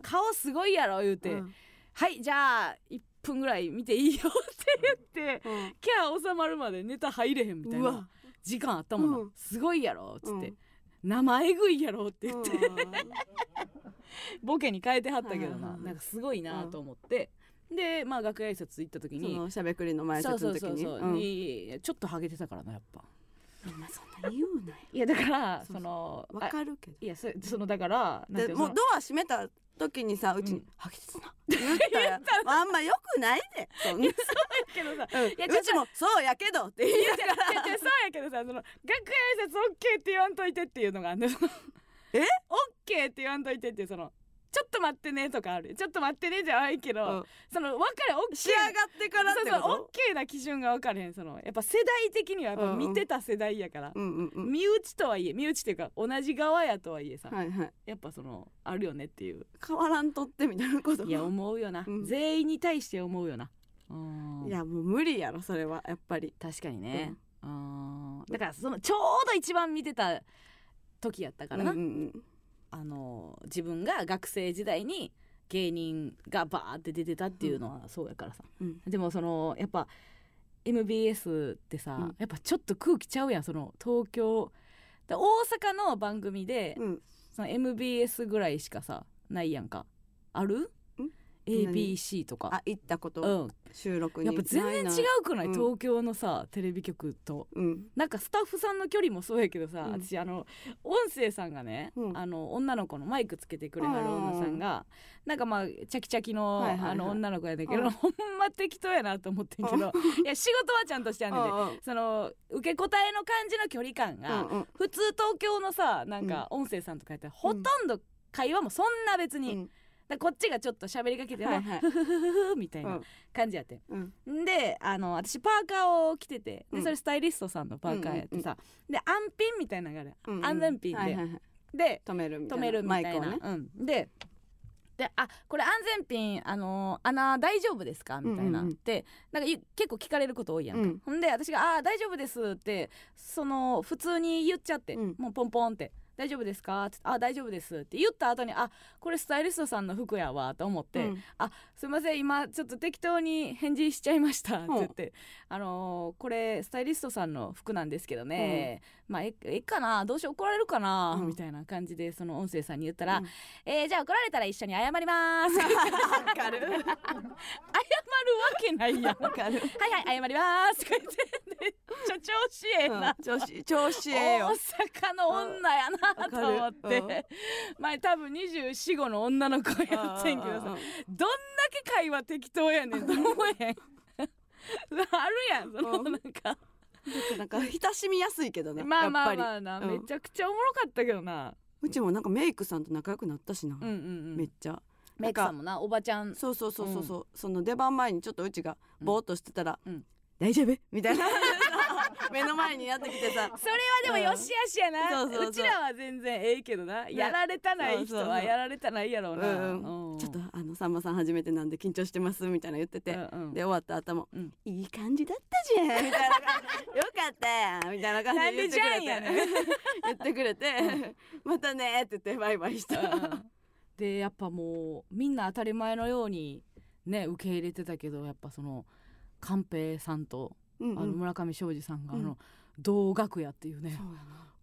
顔すごいやろ言うて、うん。はいじゃあ1分ぐらい見ていいよって言ってうん。キャー収まるまでネタ入れへんみたいうなわ。時間あったもんな、うん。すごいやろっつって、うん。生えぐいやろって言って、うん。ボケに変えてはったけどな、はなんかすごいなと思って、でまあ楽屋挨拶行った時そにのしゃべくりの前説の時に。そうそうそう、う。ん。にちょっとハゲてたからなやっぱ。そんな言うなよ。いやだからそのわかるけど。あいやそそのだからでもうドア閉めた時にさうちにうん「ハゲてたな」って言ったら あんまよくないでそんな。けどさ。うん。いやうちも「そうやけど」って言いながら。そうやけどさその楽屋挨拶オッケーって言わんといてっていうのがあんのえ？オッケーって言わんといてっていうそのちょっと待ってねとかある。ちょっと待ってねじゃないけど、うん。その分かれオッケー仕上がってからってそうそうオッこケーな基準が分かれへんその。やっぱ世代的にはやっぱ見てた世代やから、とうんうんうん。身内とはいえ身内っていうか同じ側やとはいえさ、はいはい。やっぱそのあるよねっていう。変わらんとってみたいなこと。いや思うよな、うん。全員に対して思うよな。うん。いやもう無理やろそれはやっぱり。確かにね、うん、だからそのちょうど一番見てた時やったからな、うんうんあの自分が学生時代に芸人がバーって出てたっていうのはそうやからさ、うん。でもそのやっぱ MBS ってさ、うん。やっぱちょっと空気ちゃうやん。その東京だ大阪の番組で、うん。その MBS ぐらいしかさないやんか。ある？ん ?ABC とか。あ行ったこと、うん。収録に。やっぱ全然違うくない？うん。東京のさテレビ局と。うん。なんかスタッフさんの距離もそうやけどさ、うん。私あの音声さんがね、うん。あの女の子のマイクつけてくれはる女さんが、なんかまあチャキチャキの,、はいはいはい。あの女の子やねんけど、うん。ほんま適当やなと思ってんけどいや仕事はちゃんとしてあんねんで、うんうん。その受け答えの感じの距離感が、うんうん。普通東京のさなんか音声さんとかやったら、ほとんど会話もそんな別に、うんだこっちがちょっと喋りかけても、はいはい。ふふふふふみたいなうん。感じやってん。うん。であの私パーカーを着ててうん。でそれスタイリストさんのパーカーやってさ、で安品みたいなのがある、うんうん安全ピンで、はいはいはい。で止めるみたいな。止めるみたいな、マイクをね。うん、でであこれ安全ピンあの穴大丈夫ですか？みたいな、うんうんうん。でなんかゆ結構聞かれること多いやんか、うん。ほんで私が「あー大丈夫です」ってその普通に言っちゃって、うん。もうポンポンって「大丈夫ですか?」って「あ大丈夫です」って言った後に「あこれスタイリストさんの服やわ」と思って「うん。あすいません今ちょっと適当に返事しちゃいました」って言って「あのーこれスタイリストさんの服なんですけどね、まあえええかな？どうしよう？怒られるかな、うん。みたいな感じでその音声さんに言ったら「うん。えーじゃあ怒られたら一緒に謝ります」謝るわかる。わけないやん。わかる。はいはい謝ります。とか言ってめっちゃ調子ええな、うん調子調子ええよ。大阪の女やなと思って、わかる。前多分24号の女の子やってんけどさどんだけ会話適当やねんと思えへん。あるやんそのうん。なんかなんか 親しみやすいけどねまあまあまあな、うんめちゃくちゃおもろかったけどな。りうちもなんかメイクさんと仲良くなった。しな、うんうんうん。めっちゃ。メイクさんもなおばちゃん。そうそうそうそうそう、その出番前にちょっとうちがぼーっとしてたら「うん大丈夫?」みたいな 目の前にやってきてさ。それはでもよしあしやな、そうそうそう。ちらは全然ええけどな、やられたない人はやられたないやろうな、うんうん。ちょっとあのさんまさん初めてなんで緊張してますみたいな言ってて、うんうん。で終わった後も、うん。いい感じだったじゃんみたいな。よかったやんみたいな感じで言ってくれて。言ってくれて、またねって言ってバイバイした、うん。でやっぱもうみんな当たり前のようにね受け入れてたけどやっぱその寛平さんと、うんうん。あの村上庄司さんが、うん。あの同学やっていうね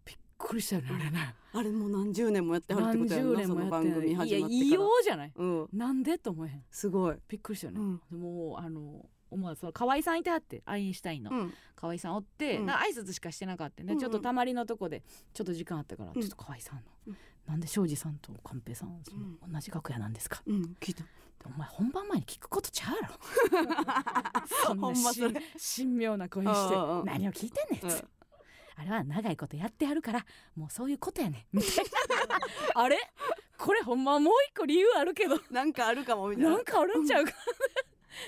びっくりしたよねあれね。あれもう何十年もやってはるって何ことやんな十年もやその番組始まってから。や異様じゃない？うん。なんで？と思えへん。すごい。びっくりしたよね、うん。でもうあの思わずその河合さんいてはってアインシュタインの、うん。河合さんおって、うん。な挨拶しかしてなかったね、うんうん。ちょっとたまりのとこでちょっと時間あったから、うん。ちょっと河合さんの、うん。なんで庄司さんと寛平さんそのうん。同じ楽屋なんですか、うん聞いた。でお前本番前に聞くことちゃうやろ。そんほなんしまそれ。神妙な声して何を聞いてんねんっつって。うん。あれは長いことやってやるからもうそういうことやねん。みたいな。あれ？これほんまもう一個理由あるけど。なんかあるかもみたいな。なんかあるんちゃうか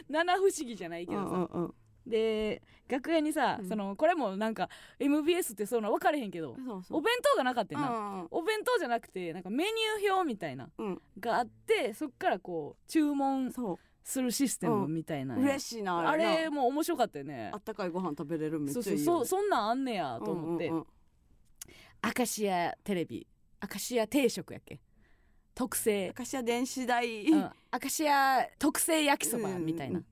七不思議じゃないけどさ、うんうんうんで楽屋にさ、うん。そのこれもなんか MBS ってそんな分かれへんけど、お弁当がなかったよな、うんお弁当じゃなくてなんかメニュー表みたいなうん。があってそっからこう注文そするシステムみたいな。う嬉しいなああれも面白かったよね。あったかいご飯食べれるめっそうちゃいいよそうそうそんなんあんねやと思って、うんうんうん。明石家テレビ。明石家定食やっけ？特製、明石家電子代、うん、明石家特製焼きそばみたいな、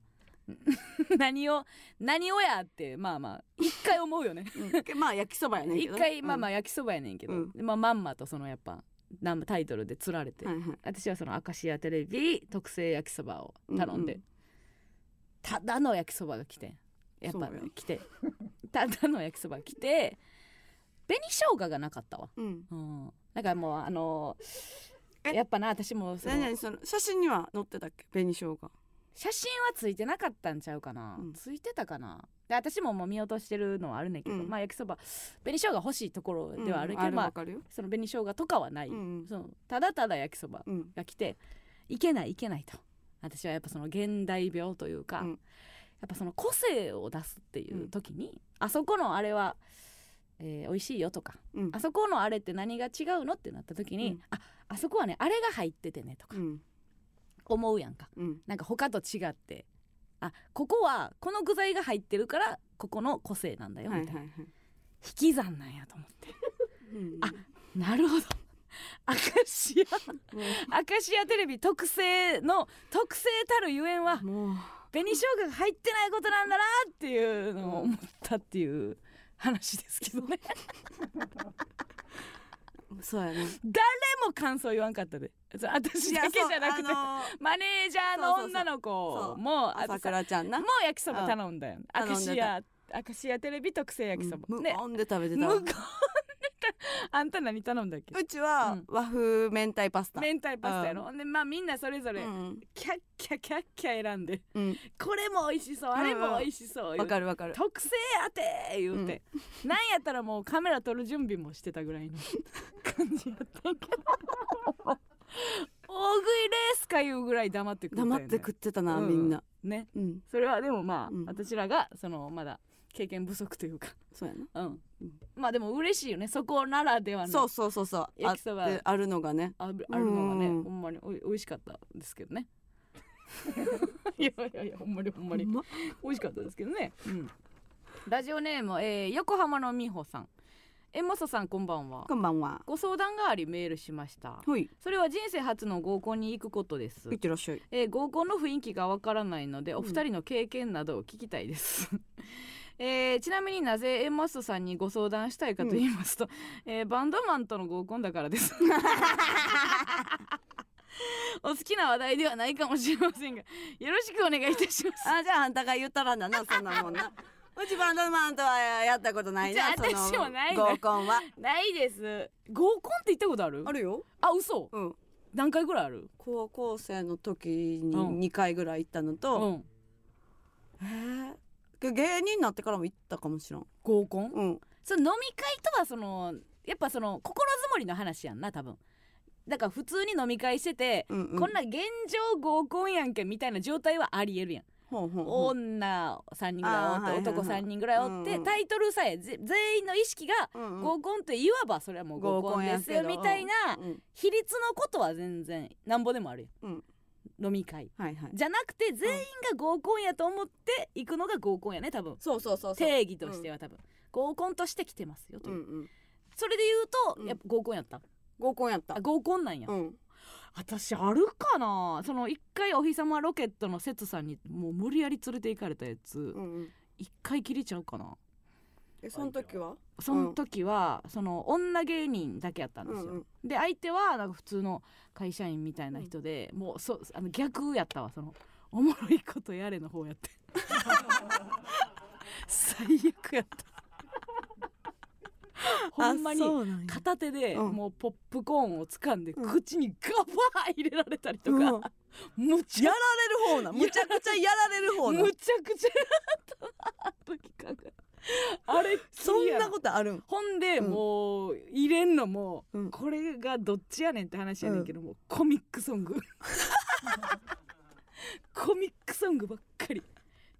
何を何をやってまあまあ一回思うよね。うん。まあ焼きそばやねんけ一どね回まあまあ焼きそばやねんけど、うん。でまあ、まんまとそのやっぱなんタイトルで釣られて、はいはい。私はその明石家テレビ特製焼きそばを頼んで、うんうんただの焼きそばが来てやっぱ来て。ただの焼きそばが来て 紅生姜がなかったわ。うん。うん。だからもうあのえ？やっぱな私もその写真には載ってたっけ？紅生姜写真はついてなかったんちゃうかな、うん。ついてたかな。で私ももう見落としてるのはあるねんけど、うん。まあ焼きそば紅生姜欲しいところではあるけど、うん。まあその紅生姜とかはない、うんそのただただ焼きそばうん。が来ていけないいけないと。私はやっぱその現代病というか、うん。やっぱその個性を出すっていう時に、あそこのあれは、えー美味しいよとかうん。あそこのあれって何が違うのってなった時に、うん。ああそこはねあれが入っててねとかうん思うやんか。うん。なんか他と違って。あここはこの具材が入ってるからここの個性なんだよみたいな、はいはい。はい引き算なんやと思って。うんあなるほど。明石家も明石家テレビ特製の特製たるゆえんは紅生姜が入ってないことなんだなっていう。のを思ったっていう話ですけどねそうやね。誰も感想言わんかったで。私だけじゃなくて、あのマネージャーの女の子もあと朝さ倉ちゃんな。もう焼きそば頼んだよ。頼んでた。明石家明石家テレビ特製焼きそば、うん。無ね。言で食べてた。わで あんた何頼んだっけ？うちはうん。和風明太パスタ。明太パスタやろ、ほん。でまあみんなそれぞれうんキャッキャキャッキャ選んでうんこれも美味しそうあれも美味しそうわかるわかる特製やて言うて、なんやったらもうカメラ撮る準備もしてたぐらいの感じやったんやけど大食いレースかいうぐらい黙って食ったよ、ね、黙って食ってたなうんみんなねうんそれはでもまあ、うん私らがそのまだ経験不足というか。そうやな。うん、うんまあでも嬉しいよね。そこならではのそうそうそうそう。あ焼きそば。ってあるのがね。あるあるのがね、うん。ほんまにおい美味しかったですけどね。いやいやいやほんまにほんまに。ま？美味しかったですけどね、うん、ラジオネーム、えー横浜の美穂さん。えもそさんこんばんは。こんばんは。ご相談がありメールしました。ほい。それは人生初の合コンに行くことです。いってらっしゃい。えー合コンの雰囲気がわからないのでお二人の経験などを聞きたいです、えーちなみになぜエンマストさんにご相談したいかと言いますと、えーバンドマンとの合コンだからです。お好きな話題ではないかもしれませんがよろしくお願いいたします。あじゃああんたが言ったらんだなそんなもんな。うちバンドマンとはやったことないなじゃあ私もないね合コンは。ないです。合コンって行ったことある？あるよ。あ嘘？うん。何回ぐらいある？高校生の時にうん。2回ぐらい行ったのうと、ん。へえ芸人になってからも行ったかもしらん。合コン？うん。その飲み会とはそのやっぱその心づもりの話やんな多分。だから普通に飲み会してて、うんうん。こんな現状合コンやんけみたいな状態はありえるやん。ほうほうほう。女3人ぐらいおって、男3人ぐらいおって、うんうんタイトルさえぜ全員の意識が合コンっていわばそれはもう合コンですよみたいなうん比率のことは全然なんぼでもあるよ、うん飲み会。はいはい。じゃなくて全員が合コンやと思って行くのが合コンやね多分。そうそうそう定義としては多分、合コンとして来てますよという、うんうん。それで言うと、うん。やっぱ合コンやった。合コンやった。あ合コンなんや、うん。私あるかな？その一回お日様ロケットのセツさんにもう無理やり連れて行かれたやつ。うんうん。一回切れちゃうかな？えその時は？その時は、その女芸人だけやったんですよ、うんうん。で相手はなんか普通の会社員みたいな人で、もうそあの逆やったわそのおもろいことやれの方やって。最悪やった。ほんまに片手でうん。もうポップコーンを掴んでうん。口にガバー入れられたりとか、うん。むちゃやられる方なむちゃくちゃやられる方なむちゃくちゃやった。な時考え あれそんなことあるん？ほんで、うん。もう入れんのも、うん。これがどっちやねんって話やねんけども、コミックソング。コミックソングばっかり。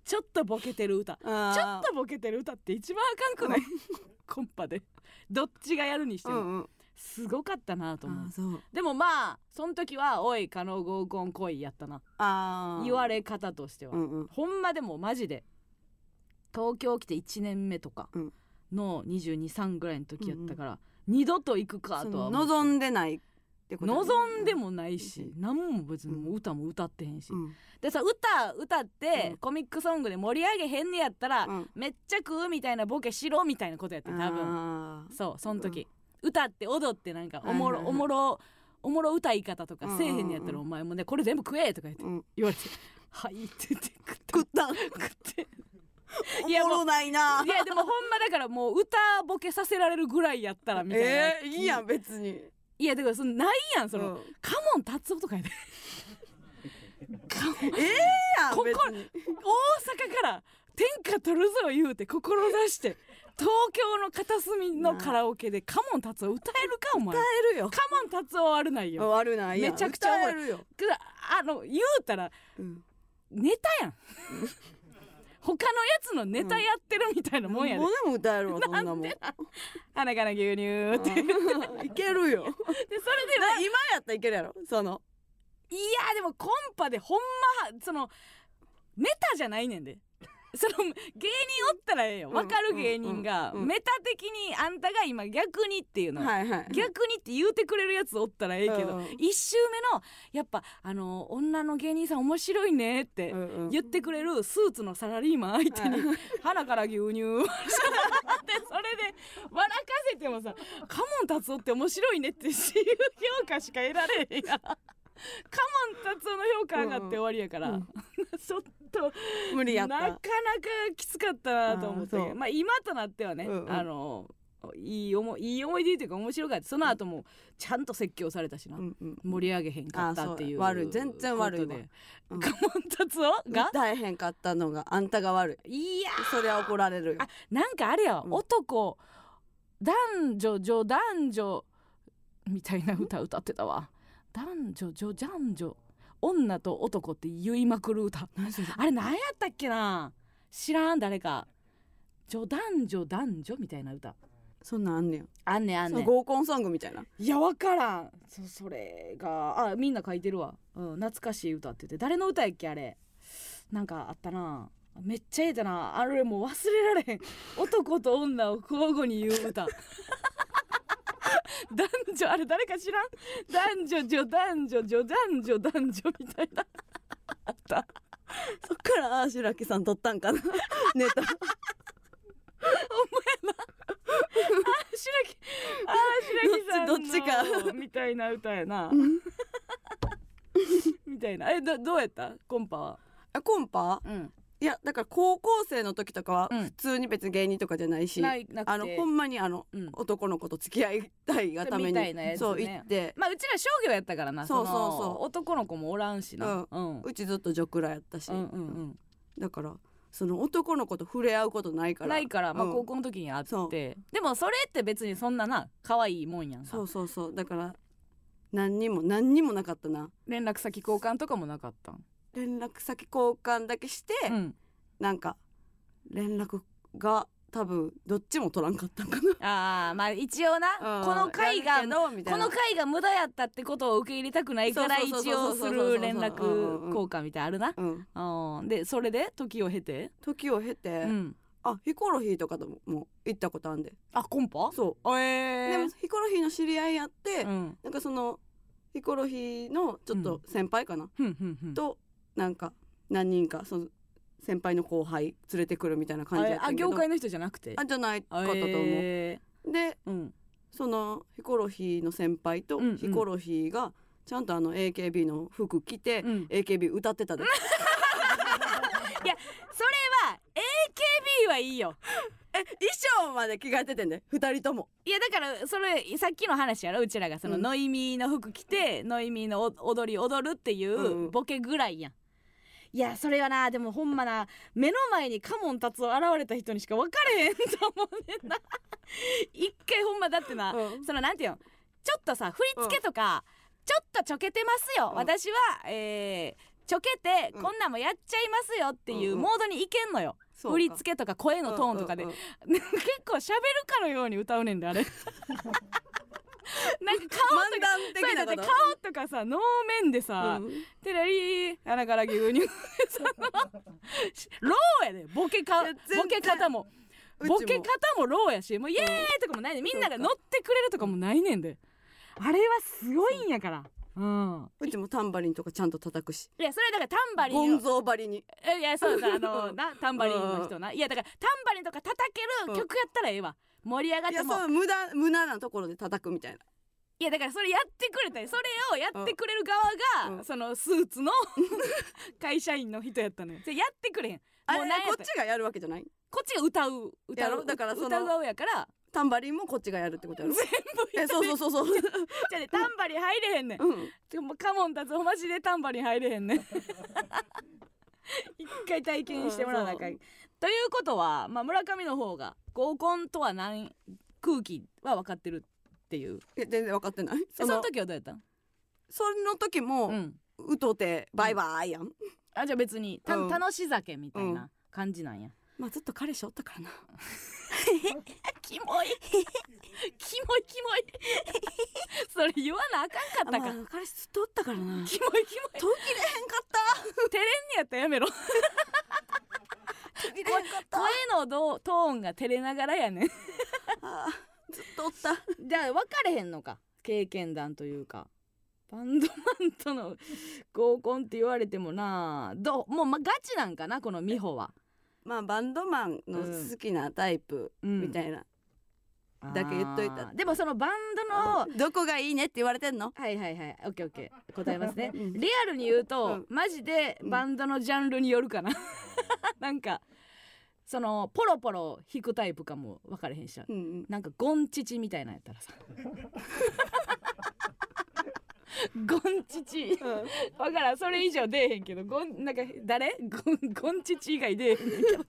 ちょっとボケてる歌。ちょあっとボケてる歌って一番あかんくない？コンパで。どっちがやるにしても、うんうん。すごかったなと思う。あそう。でもまあその時は「おい加納合コン来い」やったな。あー。言われ方としては、うんうん。ほんまでもマジで東京来て1年目とかうん。の223ぐらいの時やったから、二度と行くかとは望んでないってことやね。望んでもないし何も別にもう歌も歌ってへんし、うん。でさ歌歌って、うん。コミックソングで盛り上げへんねやったら、うん。めっちゃ食うみたいなボケしろみたいなことやって多分。あーそうその時、歌って踊ってなんかおもろ、はいはいはい。おもろおもろ歌い方とかせえへんねやったら、うんうんうんお前もねこれ全部食えとか言ってうん。言われて「はい」って言って食った。食った。ん食って。おいやもうもろないな。いやでもほんまだからもう歌ボケさせられるぐらいやったらみたいな、えー、いいやん別に。いやだからそのないやんその、うん。カモン達夫とかやで。ええやんここ別に大阪から天下取るぞ言うて志して東京の片隅のカラオケでカモン達夫歌えるかお前。歌えるよ。カモン達夫悪ないよ。悪ないめちゃくちゃおもろい。よ、くあの言うたらうん、ネタやん 他のやつのネタやってるみたいなもんやで、もうでも歌えるわ そんなもん。鼻から牛乳って。うんいけるよ。でそれでな今やったらいけるやろ？その。いやでもコンパでほんまそのメタじゃないねんでその芸人おったらええよ。うん分かる芸人がメタ的にあんたが今逆にっていうの、はいはい。逆にって言うてくれるやつおったらええけど、うん一周目のやっぱあの女の芸人さん面白いねって言ってくれるスーツのサラリーマン相手に鼻から牛乳で それで笑かせてもさ「カモン達夫って面白いね」っていう評価しか得られへんやん。カモン達夫の評価上がって終わりやから、うん。ちょっと無理やった。なかなかきつかったなと思って。まあ今となってはね、うんうん。あのいい思いいい思い出というか面白かった。その後もちゃんと説教されたしな、うんうん。盛り上げへんかったっていう悪い。全然悪いわ。ことで。うん。カモン達夫が？歌えへんかったのがあんたが悪い。いやそれは怒られる。よあなんかあれや、うん。男男女女男女みたいな歌歌ってたわ男女女男女女と男って言いまくる歌。あれ何やったっけな？知らん誰か。女男女男女みたいな歌。そんなんあんねや。あんねんあんねん。合コンソングみたいな？いやわからん。そそれが。あみんな書いてるわ、うん、懐かしい歌ってて。誰の歌やっけあれ？なんかあったな。めっちゃええだな。あれもう忘れられへん。男と女を交互に言う歌 男女あれ誰か知らん？男女女男女女男女男女みたいな。あった。そっからあー白木さん撮ったんかな？ネタ。白木あー白木さんのどっちどっちか。みたいな歌やな。うん。みたいな。えどどうやった？コンパは。あコンパ？うんいやだから高校生の時とかはうん。普通に別に芸人とかじゃないし、ないなくて。あのほんまにあの、うん。男の子と付き合いたいがためみたいなやつね。にそう行って。まあうちら商業やったからなそうそうそう。の男の子もおらんしな。うん。うちずっとジョクラやったし、うんうんだからその男の子と触れ合うことないから。ないからまあうん。高校の時にあっそう。てでもそれって別にそんなな可愛いもんやんか。そうそうそう。だから何にも何にもなかったな。連絡先交換とかもなかったん？連絡先交換だけして、うん。なんか連絡が多分どっちも取らんかったんかああまあ一応な。な、この回がこの回が無駄やったってことを受け入れたくないから一応する連絡交換みたいあるな。うん。うん。でそれで時を経て？時を経て、うん。あヒコロヒーとかとも行ったことあんで。あコンパ？そう、えでもヒコロヒーの知り合いやって、うん。なんかそのヒコロヒーのちょっと先輩かな、となんか何人かその先輩の後輩連れてくるみたいな感じやったあけど。業界の人じゃなくて？あじゃないかったと思う、えでーうん。そのヒコロヒーの先輩とヒコロヒーがちゃんとあの AKB の服着て、うん。AKB 歌ってたで それは AKB はいいよ。え衣装まで着替えててんで2人とも。いやだからそれさっきの話やろ？うちらがそのうん。ノイミーの服着て、ノイミーのお踊り踊るっていうんうボケぐらいやん。いやそれはなでもほんまな目の前にカモン達夫現れた人にしか分かれへんと思うねんな。一回ほんまだってな、うん。そのなんていうのちょっとさ振り付けとか、ちょっとちょけてますよ、うん。私は、えーちょけて、うん。こんなんもやっちゃいますよっていううんうん。モードにいけんのよ、そうか。振り付けとか声のトーンとかで、うんうんうん。結構喋るかのように歌うねんであれ なんか顔とかそうやだって顔とかさ能面でさうん「テレリー穴から牛乳」その ローやでボケかボケ方も。ボケ方もローやしもうイエーイとかもない。ねみんなが乗ってくれるとかもないねんで。あれはすごいんやから。うん。うちもタンバリンとかちゃんと叩くし。いやそれだからタンバリゴンンのゾー張りに。えいやそうだあの なタンバリンの人な。いやだからタンバリンとか叩ける曲やったらええわ盛り上がっても。そう無駄無駄なところで叩くみたいな。いやだからそれやってくれたりそれをやってくれる側が、うん。そのスーツの 会社員の人やったのよ。それやってくれへん。あれもうなんやったこっちがやるわけじゃない？こっちが歌う歌やう。ろだからその歌う側やから。タンバリンもこっちがやるってことやろ。全部えそうそうそうそう。じゃあねタンバリン入れへんねん。うん。でもカモンたつおマジでタンバリン入れへんねん。一回体験してもらわなあかん、うんということは、まあ、村上の方が合コンとは何空気は分かってるっていう。いや全然分かってない？そのその時はどうやった？んその時もうん。うとてバイバイやん。あじゃあ別にた、うん。楽し酒みたいな感じなんや、まあずっと彼氏おったからな。キモい。キモいキモい。それ言わなあかんかったか、あまあ彼氏ずっとおったからな。キモいキモい。途切れへんかった。照れんねやったらやめろ声のどトーンが照れながらやねん。あーずっとおった。じゃあ分かれへんのか。経験談というか。バンドマンとの合コンって言われてもな。どうもう、ま、ガチなんかなこの美穂は、まあバンドマンの好きなタイプうん。みたいな、だけ言っといた。でもそのバンドのどこがいいねって言われてんの？はいはいはい。オッケーオッケー。答えますね。うん。リアルに言うと、うん。マジでバンドのジャンルによるかな。なんかそのポロポロ弾くタイプかも分かれへんし。うんうん。なんかゴンチチみたいなやったらさ。ゴンチチ。わからん。それ以上出えへんけど。ゴンなんか誰？ゴンゴンチチ以外出えへんけど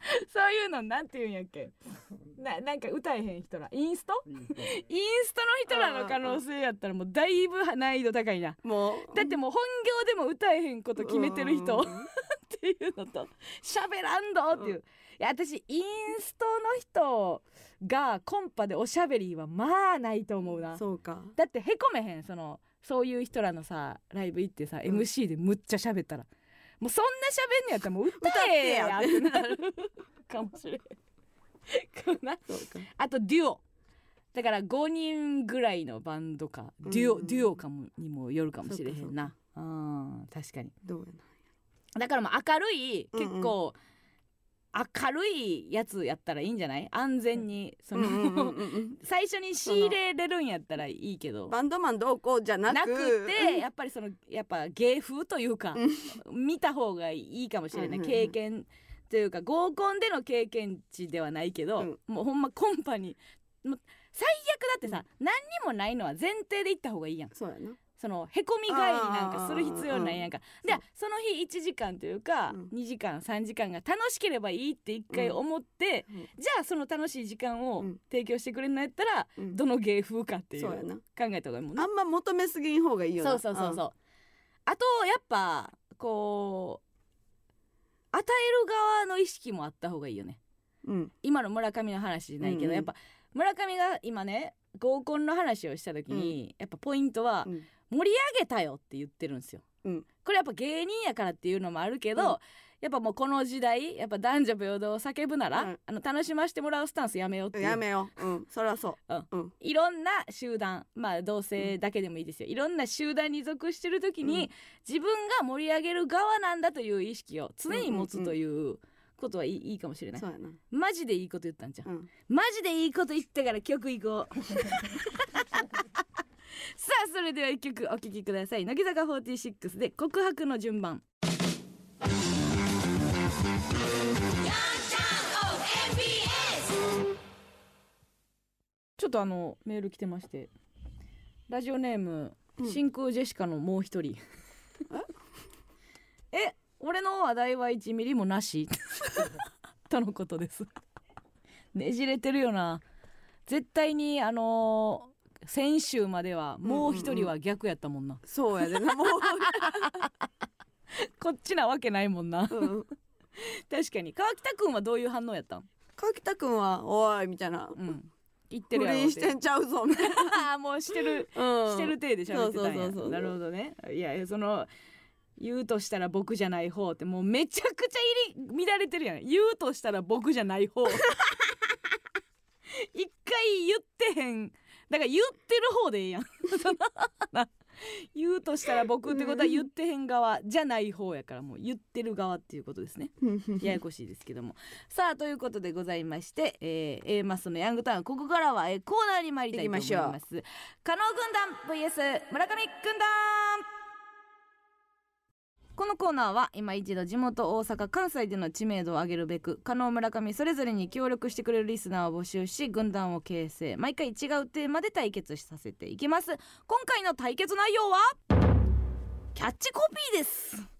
そういうのなんて言うんやっけ？ななんか歌えへん人ら。インスト？インスト。の人らの可能性やったらもうだいぶ難易度高いな。もう。だってもう本業でも歌えへんこと決めてる人。うん。っていうのと喋らんどっていう、いや私インストの人がコンパでおしゃべりはまあないと思うな。そうか。だってへこめへん。そのそういう人らのさライブ行ってさ、ん。MC でむっちゃ喋ったらもうそんな喋んのやったらもう歌えや歌ってなるかもしれん。あとデュオ。だから5人ぐらいのバンドか。デュオ、うん。デュオかもにもよるかもしれへんな。うん確かに。どうやだからもう明るいうんうん。結構明るいやつやったらいいんじゃない？安全にその、なうんうんうんうん。最初に仕入れれるんやったらいいけど。バンドマンどうこうじゃなく。なくてやっぱりそのやっぱ芸風というか見た方がいいかもしれない。うんうんうん。経験というか合コンでの経験値ではないけど、うん。もうほんまコンパに最悪だってさ、何にもないのは前提で行った方がいいやん。そうやなそのへこみ帰りなんかする必要ないやんか。でその日1時間というか、うん。2時間3時間が楽しければいいって一回思って、うん。じゃあその楽しい時間をうん。提供してくれるのやったら、うん。どの芸風かっていうそう考えた方がいいもんな。あんま求めすぎん方がいいよな。そうそうそうそう。あとやっぱこう与える側の意識もあった方がいいよね。うん。今の村上の話じゃないけど、やっぱ村上が今ね合コンの話をした時に、やっぱポイントはうん盛り上げたよって言ってるんですよ、うん。これやっぱ芸人やからっていうのもあるけど、うん。やっぱもうこの時代やっぱ男女平等を叫ぶなら、うん。あの楽しませてもらうスタンスやめようってやめよう。うん。それはそう。うん。いろんな集団まあ同性だけでもいいですよ、いろんな集団に属してる時に、うん。自分が盛り上げる側なんだという意識を常に持つということはいい,、かもしれない。マジでいいこと言ったんじゃん。マジでいいこと言ったから曲いこう さあそれでは一曲お聴きください。乃木坂46で告白の順番。ちょっとあのメール来てまして。ラジオネーム、うん。真空ジェシカのもう一人。え？俺の話題は1ミリもなし？とのことです。ねじれてるよな。絶対にあのー先週まではもう一人は逆やったもんな、そうやでなもこっちなわけないもんな。ううん。確かに。川北くんはどういう反応やったん？川北くんはおいみたいな。うん。言って不るやろ倫してんちゃうぞみたいあー もうしてるなしてる体で喋ってたんや。そうそうそうそう。なるほどね。いやいやその言うとしたら僕じゃない方ってもうめちゃくちゃ入り乱れてるやん。言うとしたら僕じゃない方。一回言ってへんだから言ってる方でええやん。言うとしたら僕ってことは言ってへん側じゃない方やからもう言ってる側っていうことですね。ややこしいですけども。さあということでございまして、えー、A マスのヤングタウンここからは、えーコーナーに参りたいと思います。加納軍団 VS 村上軍団このコーナーは今一度地元大阪関西での知名度を上げるべく加納村上それぞれに協力してくれるリスナーを募集し軍団を形成毎回違うテーマで対決させていきます。今回の対決内容はキャッチコピーです。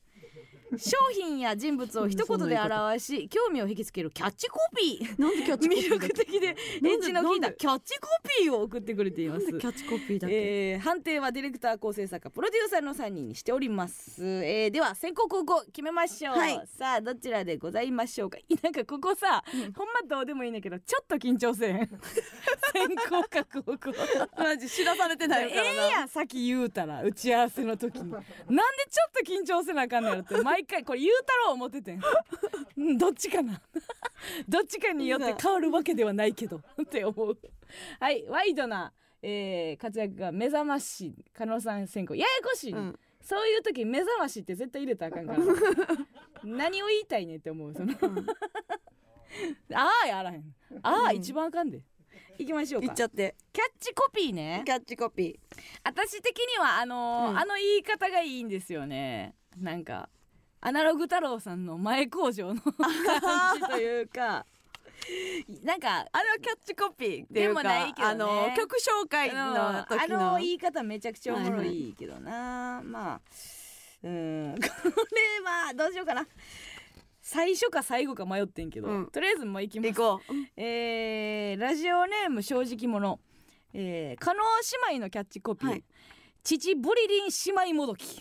商品や人物を一言で表し興味を引きつけるキャッチコピー。なんでキャッチコピ魅ーだ力的でエンジの効いたキャッチコピーを送ってくれています。なんでキャッチコピーだけ、えー判定はディレクター構成作家プロデューサーの3人にしております、えーでは先行後攻決めましょう、はい。さあどちらでございましょうか？いなんかここさ、うん。ほんまどうでもいいんだけどちょっと緊張せん。先行か後攻マジ知らされてないえからな、えやん先言うたら打ち合わせの時に。なんでちょっと緊張せなあかんのやろって毎回これ言うたろう思っててん。うんどっちかな。どっちかによって変わるわけではないけど。って思う。はいワイドな、えー活躍が目覚ましい加納さん先行。ややこしい。ね、うん。そういう時目覚ましって絶対入れたらあかんから。何を言いたいねって思うその。うん。ああやらへん。ああ、うん。一番あかんで。いきましょうか。言っちゃって。キャッチコピーね。キャッチコピ私的にはあのーうん。あの言い方がいいんですよね。なんかアナログ太郎さんの前工場の 感じというかなんかーあれはキャッチコピーっていうかでもないけどね。あの曲紹介あの。の時のあの言い方めちゃくちゃおもろいけどな、まあうん これはどうしようかな。最初か最後か迷ってんけど、うん。とりあえずもう行きます。行こう。えーラジオネーム正直者、えー、加納姉妹のキャッチコピー、はい父ブリリン姉妹もどき。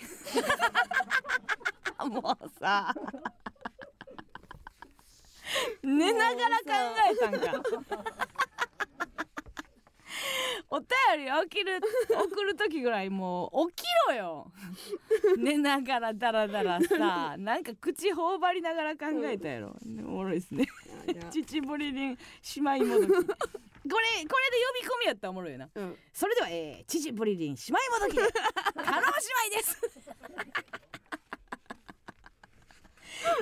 もうさ。寝ながら考えたんか お便り起きる 送る時ぐらいもう起きろよ。寝ながらダラダラさなんか口頬張りながら考えたやろ。おもろいですね。父ブリリン姉妹もどき。これこれで呼び込みやったらおもろいよな。うん。それでは、えー、父ブリリン姉妹もどき。で加納姉妹です。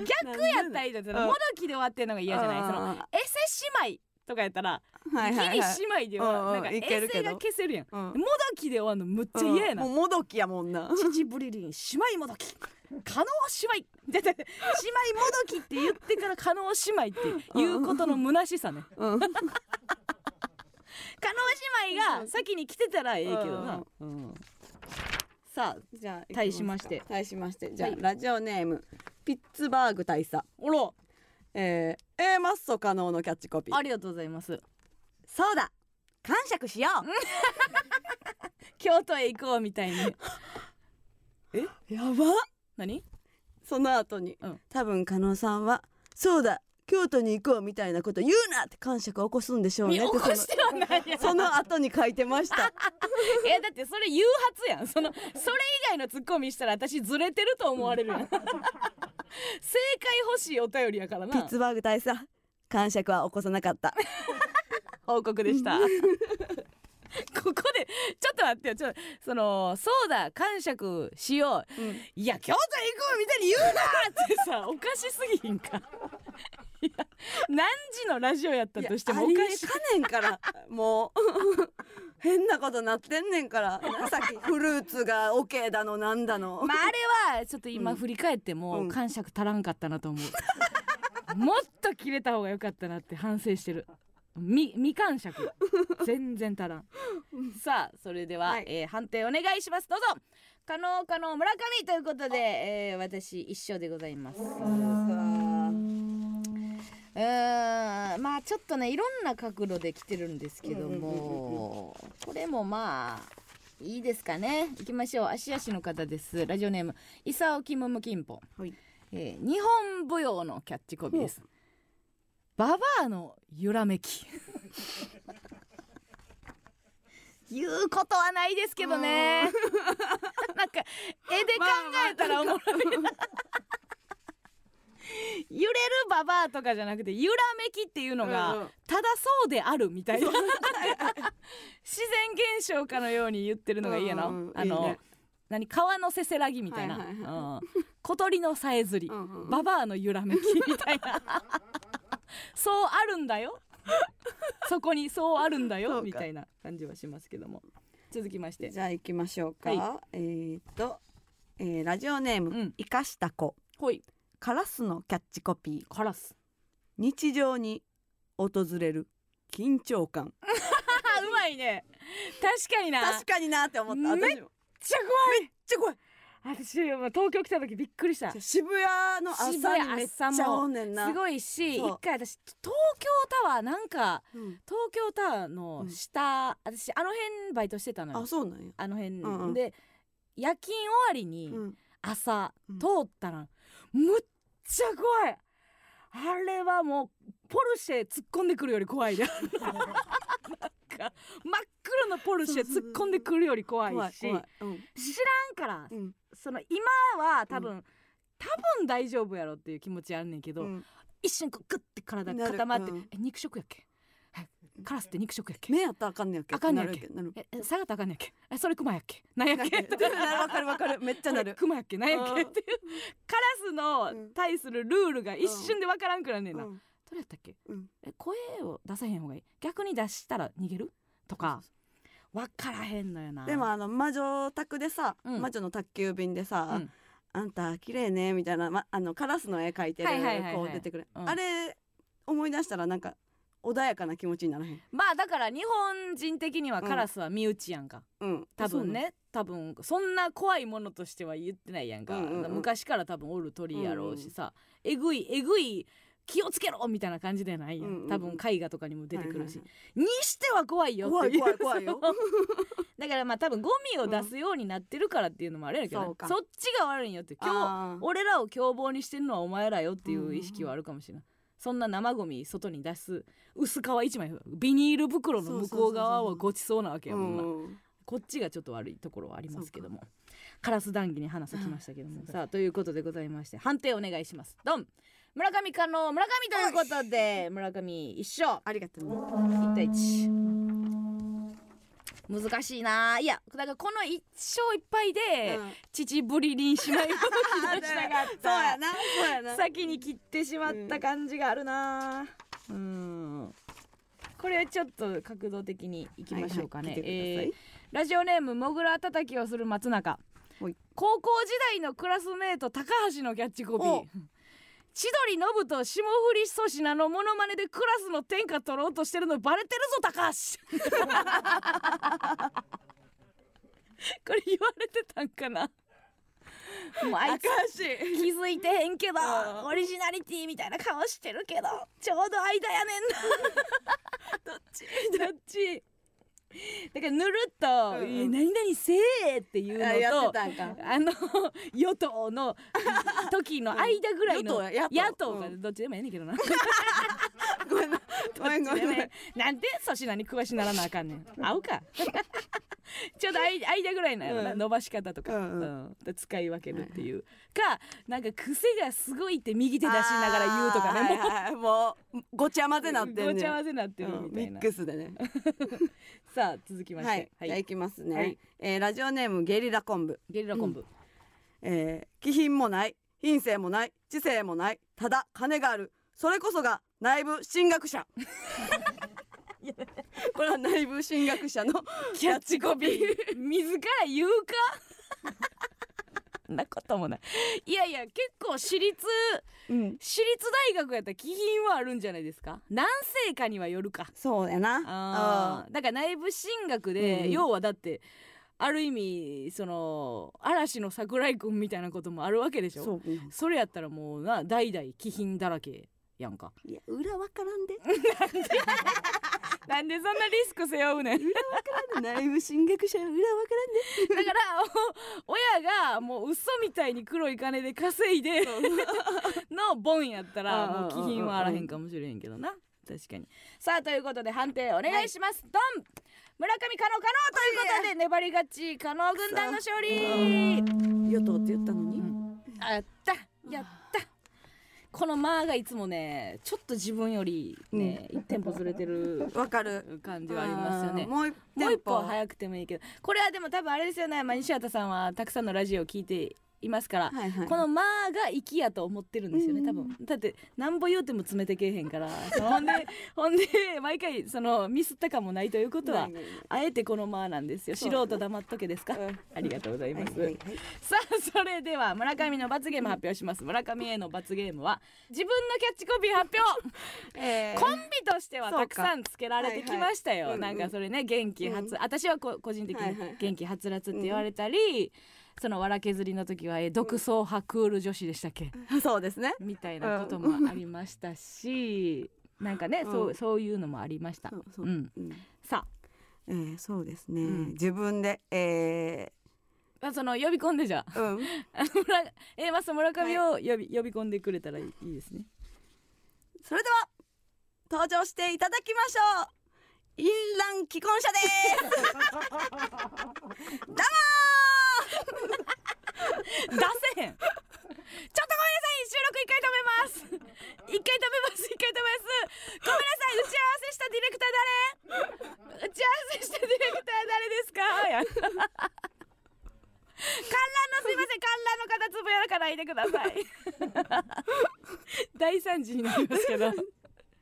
逆やったらいいもどきで終わってんのが嫌じゃない？そのうんエセ姉妹とかやったらはいはいはい。ギリ姉妹ではなんかいけるけど。衛星が消せるやん。うん。もどきで終わるのむっちゃ嫌やな。もうもどきやもんな。父ブリリン姉妹もどき。加納姉妹。だって姉妹もどきって言ってから加納姉妹っていうことの虚しさね。うん。加納姉妹が先に来てたらええけどな、うん。さあじゃあ対しまして。対しまして。じゃあ、はい。ラジオネームピッツバーグ大佐。おろえー、A マッソ可能のキャッチコピー。ありがとうございます。そうだ。感触しよう。京都へ行こうみたいに。え？やば。何？その後に、うん。多分加納さんはそうだ。京都に行こうみたいなこと言うなって感触を起こすんでしょうねいやってその その後に書いてました。えだってそれ誘発やん。そのそれ以外のツッコミしたら私ずれてると思われるやん正解欲しいお便りやからな。ピッツバーグ大佐感触は起こさなかった。報告でした。ここでちょっと待ってよ。ちょっとそのそうだ感触しよう。うん。いや京都行こうみたいに言うなってさおかしすぎひんか何時のラジオやったとしてもおかしい。かねんからもう。変なことなってんねんからさっきフルーツが OK だのなんだの、まああれはちょっと今うん。振り返ってもうん。感触足らんかったなと思う、もっと切れた方が良かったなって反省してる。み未感触全然足らん。さあそれでは、はい。えー判定お願いします。どうぞ。加納加納村上ということで、えー私一緒でございますうーんまあちょっとねいろんな角度で来てるんですけども、これもまあいいですかね。行きましょう。足足の方です。ラジオネームイサオキムムキンポ、はい。えー日本舞踊のキャッチコピーです。ババアの揺らめき。言うことはないですけどね。なんか絵で考えたらおもろい 揺れるババアとかじゃなくて揺らめきっていうのが、ただそうであるみたいな。自然現象かのように言ってるのがいいやの、うんうんあのいいね。何川のせせらぎみたいな、はいはいうん。小鳥のさえずり、うんうん。ババアの揺らめきみたいな。そうあるんだよ。そこにそうあるんだよ。みたいな感じはしますけども。続きまして。じゃあ行きましょうか、はえーっと、えーラジオネーム、うん。生かした子ほいカラスのキャッチコピー。カラス。日常に訪れる緊張感。あ うまいね。確かにな。確かになって思った。めっちゃ怖い。めっちゃ怖い。私東京来た時びっくりした。す渋谷の朝にめっちゃおんねんな。ごいし一回私東京タワーなんかうん。東京タワーの下、私あの辺バイトしてたのよ。あそうなんや、あの辺、うんうん。で夜勤終わりにうん。朝、うん。通ったらむっちゃ怖い。あれはもうポルシェ突っ込んでくるより怖い真っ黒のポルシェ突っ込んでくるより怖いし。知らんからうん。その今は多分、多分大丈夫やろっていう気持ちあんねんけど、うん。一瞬こうグッて体固まって、うん。え肉食やっけ？えカラスって肉食やっけ？目やったらあかんねやっけ？あかんねやっけ？ええ下がったらあかんねやっけ？えそれクマやっけ？なんやっけ？わかるわかる。めっちゃなる。クマやっけ？なんやっけ？うん。っていう。カラスの対するルールが一瞬でわからんくなんねんな、うん。どれやったっけ？うん。え声を出さへん方がいい。逆に出したら逃げる？とか。わからへんのよな。でもあの魔女宅でさ、うん。魔女の宅急便でさ、うん。あんた綺麗ねみたいな、ま、あのカラスの絵描いてるはいはいはいはい。こう出てくる、うん。あれ思い出したらなんか穏やかな気持ちにならへん。まあだから日本人的にはカラスは身内やんか、うん。多分ね。多分そんな怖いものとしては言ってないやんか、昔から多分おる鳥やろうしさ、えぐいえぐい気をつけろみたいな感じでないやん、多分絵画とかにも出てくるし、はいにしては怖いよっていう怖い怖い怖いよ。だからまあ多分ゴミを出すようになってるからっていうのもあるやんけど、そうか。そっちが悪いんよって。今日俺らを凶暴にしてるのはお前らよっていう意識はあるかもしれない、そんな生ゴミ外に出す薄皮一枚ビニール袋の向こう側はごちそうなわけやもんな、うんこっちがちょっと悪いところはありますけども。カラス談義に花咲きましたけども。さあということでございまして判定お願いします。ドン。村上かの村上ということで村上一緒。ありがとうね1対1難しいな。いやだからこの1勝1敗で、うん。父ぶりにしないことにしたかっ そうたやなそうやな。先に切ってしまった感じがあるな。うん。これちょっと角度的にいきましょうかね、はいはいえーラジオネームもぐらたたきをする松中。高校時代のクラスメート高橋のキャッチコピー。お千鳥ノブと霜降り粗品のモノマネでクラスの天下取ろうとしてるのバレてるぞ高橋。これ言われてたんかな？もうあいつ気づいてへんけどうん。オリジナリティみたいな顔してるけどちょうど間やねんな。どっち？どっち？だからぬるっと「うんうん。え何々せえ!」っていうのとあの 与党の時の間ぐらいの野野党党かうん。どっちでもええねんけどな。ごめんな。ごめんごめん。ごめんなんで粗品に詳しならなあかんねん。合うか。ちょうど間間ぐらいの伸ばし方とか、うん。使い分けるっていう、かなんか癖がすごいって右手出しながら言うとかねはいはいはいもうごちゃ混ぜなってごちゃ混ぜなってるうんみたいな、ミックスでね。さあ続きまして。はい、じゃあいきますね、はい。えーラジオネームゲリラ昆布、ゲリラ昆布、えー、気品もない品性もない知性もないただ金がある。それこそが内部進学者。これは内部進学者のキャッチコピー。自ら言うか？そんなこともない。いやいや結構私立うん。私立大学やったら気品はあるんじゃないですか？何世かにはよるか。そうやな。あー。だから内部進学で、うん要はだってある意味その嵐の桜井君みたいなこともあるわけでしょ？そう。それやったらもうな代々気品だらけやんか。いや裏わからんでなんで そんなリスク背負うねん。内部進学者裏わからんで。だからお親がもう嘘みたいに黒い金で稼いでのボンやったらもう気品はあらへんかもしれへんけどな。確かに。さあということで判定お願いします、ドン。村上加納加納ということで粘り勝ち加納軍団の勝利。与党って言ったのに、あやった。やったこの間がいつもねちょっと自分よりね、一テンポずれてる わかる。感じはありますよね。もう一もう一歩い早くてもいいけど。これはでも多分あれですよね、まあ、西畑さんはたくさんのラジオを聞いていますから、はいはい。この「まあ」が粋やと思ってるんですよね多分。だってなんぼ言うても詰めてけえへんから。ほんでほんで毎回そのミスったかもないということはあえてこの「まあ」なんですよ。素人黙っとけですか、うん。ありがとうございます、はいはいはい。さあそれでは村上の罰ゲーム発表します。村上への罰ゲームは自分のキャッチコピー発表。えー。コンビとしてはたくさんつけられてきましたよ、はいはいなんかそれね元気はつ、私はこ個人的に元気はつらつって言われたり、そのわら削りの時はえ独創派クール女子でしたっけ？そうですね。みたいなこともありましたし、なんかね、うん。そうそういうのもありました。そうそう。うん。うん。さえーそうですね、うん。自分でえあその呼び込んでじゃあ。ー、うん。マス村上を呼び,、呼び込んでくれたらいいいいですね。それでは登場していただきましょう。淫乱既婚者です。どうも出 せへん。ちょっとごめんなさい。収録一回止めます。一回止めます。一回止めます。ごめんなさい。打ち合わせしたディレクター誰？打ち合わせしたディレクター誰ですか？や。観覧のすいません。観覧の方つぶやかないでください。大惨事になりますけど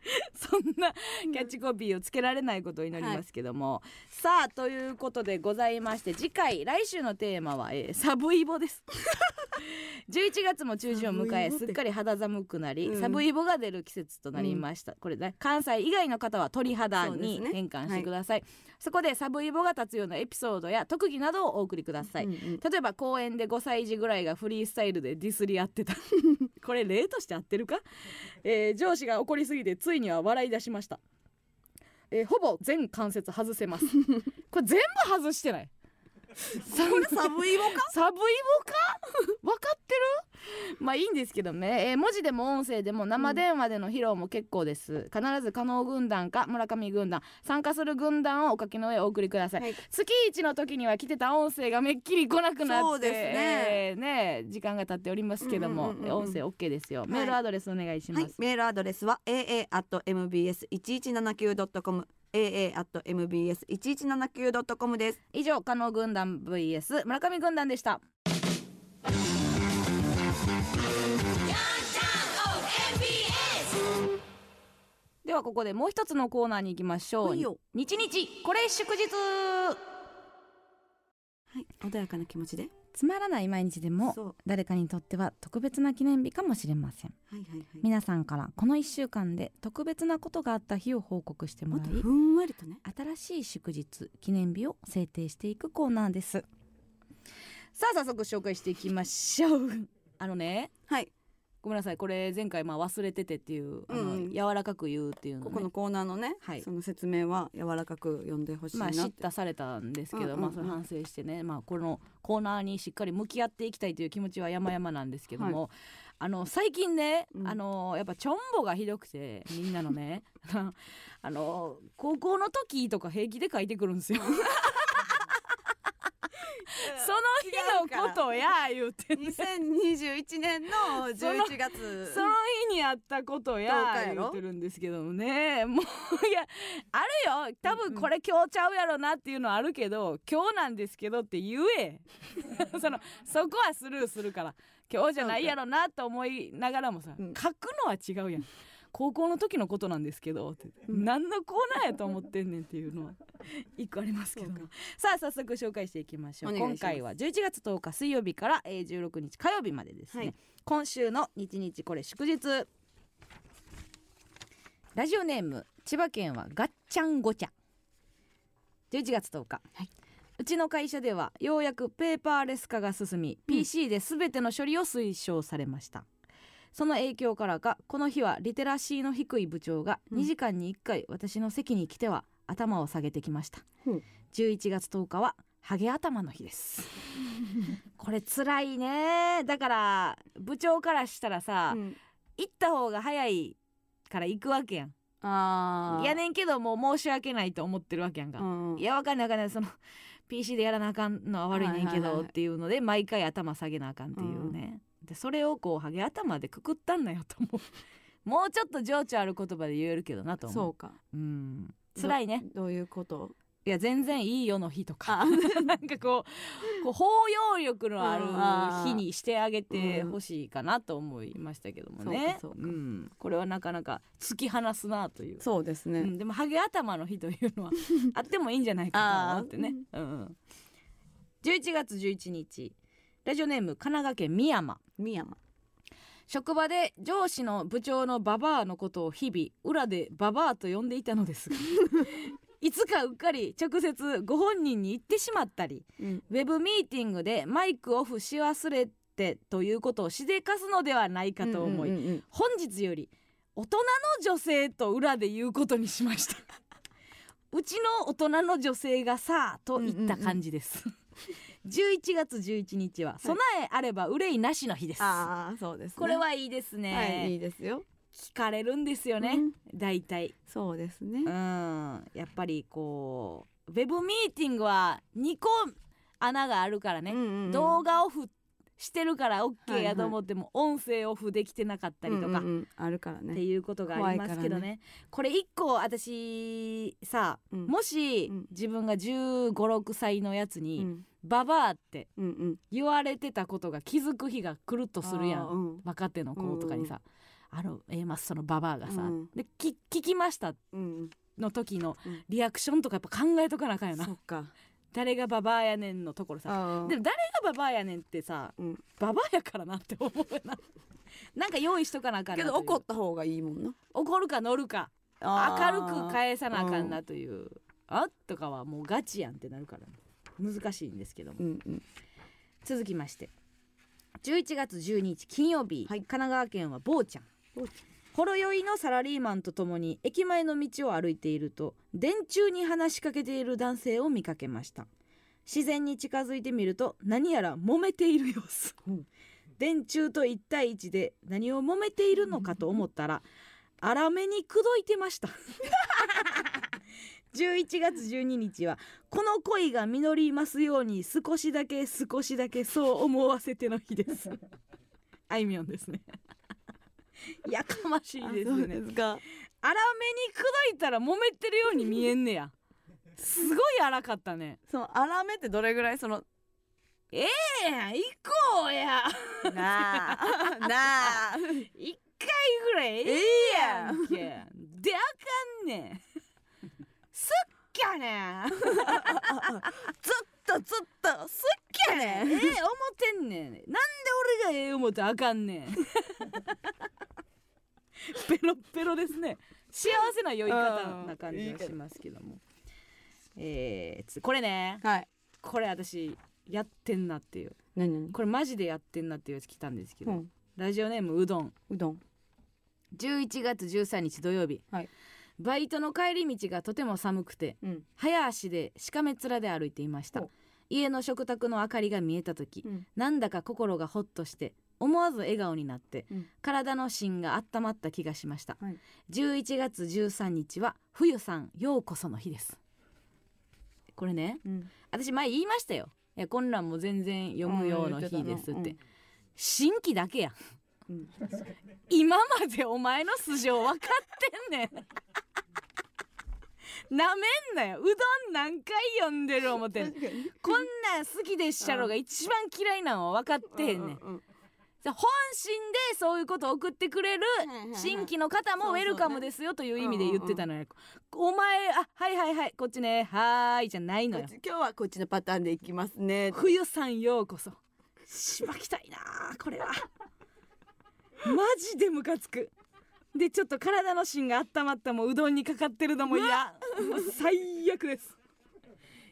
そんなキャッチコピーをつけられないことを祈りますけども、さあということでございまして次回来週のテーマは、えーサブイボです。11月も中旬を迎えすっかり肌寒くなり、うん。サブイボが出る季節となりました、これね関西以外の方は鳥肌に変換してくださいそこでサブイボが立つようなエピソードや特技などをお送りください、うんうん。例えば公園で5歳児ぐらいがフリースタイルでディスり合ってた。これ例として合ってるか、えー上司が怒りすぎてついには笑い出しました、えーほぼ全関節外せます。これ全部外してないサブイボか？サブイボか？分かってる？まあいいんですけどね、えー文字でも音声でも生電話での披露も結構です、必ず加納軍団か村上軍団参加する軍団をお書きの上お送りください、はい。月一の時には来てた音声がめっきり来なくなってそうですね。えーね時間が経っておりますけども、うんうんうんうん。音声 OK ですよ、い。メールアドレスお願いします、はい、メールアドレスは aa.mbs1179.com aa.mbs1179.com です。以上加納軍団 vs 村上軍団でした。ではここでもう一つのコーナーに行きましょいう日日これ祝日。はい穏やかな気持ちでつまらない毎日でも誰かにとっては特別な記念日かもしれません。はいはいはい。皆さんからこの1週間で特別なことがあった日を報告してもらいふんわりとね。新しい祝日記念日を制定していくコーナーです。さあ早速紹介していきましょう。あのねはいごめんなさいこれ前回まあ忘れててっていう、うん。うん柔らかく言うっていうのね。ここのコーナーのね、はい。その説明は柔らかく読んでほしいまあなって、叱咤されたんですけど、うんうんうん。まあそれ反省してね、まあ、このコーナーにしっかり向き合っていきたいという気持ちは山々なんですけども、あの最近ね、うん。あのやっぱチョンボがひどくてみんなのね。あの高校の時とか平気で書いてくるんですよ。その日のことや言うてね2021年の11月。その日にあったことや10日やろ？言ってるんですけどもね。もういやあるよ。多分これ今日ちゃうやろなっていうのはあるけど今日なんですけどって言え。そのそこはスルーするから。今日じゃないやろなと思いながらもさ、うん。書くのは違うやん高校の時のことなんですけどって、うん。何のコーナーやと思ってんねんっていうのは。一個ありますけどさあ早速紹介していきましょう。今回は11月10日水曜日から、えー、16日火曜日までですね、はい。今週の日日これ祝日。ラジオネーム千葉県はガッチャンゴチャ。11月10日、はい。うちの会社ではようやくペーパーレス化が進み、うん。PC で全ての処理を推奨されましたその影響からかこの日はリテラシーの低い部長がうん。2時間に1回私の席に来ては頭を下げてきました、うん。11月10日はハゲ頭の日です。これ辛いね。だから部長からしたらさ、うん。行った方が早いから行くわけやん。あー。やねんけどもう申し訳ないと思ってるわけやんか、うんいやわかんないわかんない。その PC でやらなあかんのは悪いねんけどっていうので毎回頭下げなあかんっていうね、でそれをこうハゲ頭でくくったんなよと思う。もうちょっと情緒ある言葉で言えるけどなと思う。そうか。うん。辛いね。どどういうこと？いや全然いいよの日とか。あ。なんかこうこう包容力のある日にしてあげてほしいかなと思いましたけどもね、そううか。ん、これはなかなか突き放すなという。そうですね、うん、でもハゲ頭の日というのは あってもいいんじゃないかと思ってね、うんうん、11月11日ラジオネーム神奈川県深山。深山。職場で上司の部長のババアのことを日々裏でババアと呼んでいたのですが いつかうっかり直接ご本人に言ってしまったりうん。ウェブミーティングでマイクオフし忘れてということをしでかすのではないかと思い、うんうんうん本日より大人の女性と裏で言うことにしました。うちの大人の女性がさあといった感じです、11月11日は備えあれば憂いなしの日です、ああそうです、ね、これはいいですね、はいいいですよ。聞かれるんですよね、うん。大体。そうですね。うん。やっぱりこうウェブミーティングは2個穴があるからね、うんうんうん。動画オフしてるから OK やと思っても音声オフできてなかったりとか、うんうんうん。あるからってねいうことがありますけどね。これ一個私さ、うん。もしうん。自分が1 5 6歳のやつうにん「ババア」ってうんうん。言われてたことが気づく日が来るとするやん。あーうん。若手の子とかにさ「あの A マスそのババアがさ、うん。でき聞きました」うん。の時のうん。リアクションとかやっぱ考えとかなあかんよな。そっか誰がババアやねんのところさ。あでも誰がババアやねんってさうん。ババアやからなって思うよな。なんか用意しとかなあかんなけど怒った方がいいもんな。怒るか乗るか。明るく返さなあかんなという、あとかはもうガチやんってなるから。難しいんですけども。うんうん。続きまして。11月12日金曜日、はい。神奈川県は坊ちゃん。坊ちほろ酔いのサラリーマンとともに駅前の道を歩いていると電柱に話しかけている男性を見かけました。自然に近づいてみると何やら揉めている様子、うん。電柱と1対1で何を揉めているのかと思ったら粗めに口説いてました。11月12日はこの恋が実りますように少しだけ少しだけそう思わせての日です。あいみょんですね やかましいですよねすか。粗めに口説いたら揉めてるように見えんねや。すごい荒かったね。その粗めってどれぐらいその？ええやん。行こうや。なあ。なあ。一回ぐらいええやんけ。であかんねん。すっきゃねん。ずっとずっとすっきゃねええ思ってんねん。なんで俺がええ思ってあかんねん。ペロッペロですね。幸せな酔い方な感じがしますけども。えーつこれね。はい。これ私やってんなっていう。何何？これマジでやってんなっていうやつ来たんですけど、うんラジオネームうどんうどん11月13日土曜日、はいバイトの帰り道がとても寒くてうん。早足でしかめ面で歩いていました。お家の食卓の明かりが見えた時、うん。なんだか心がほっとして思わず笑顔になって、うん。体の芯が温まった気がしました、はい。11月13日は冬さんようこその日です。これねうん。私前言いましたよ。いやこんなんも全然読むようの日ですって、うん新規だけやうん。今までお前の素性分かってんねん。なめんなよ。うどん何回読んでる思ってんこんなん好きでっしゃろが一番嫌いなのは分かってへんねん。うんうんじゃあ本心でそういうことを送ってくれる新規の方もウェルカムですよという意味で言ってたのよ、お前あはいはいはいこっちね。はーいじゃないのよ。今日はこっちのパターンでいきますね。冬さんようこそ。しばきたいなあこれはマジでムカつく。でちょっと体の芯が温まったもううどんにかかってるのも嫌。もう最悪です。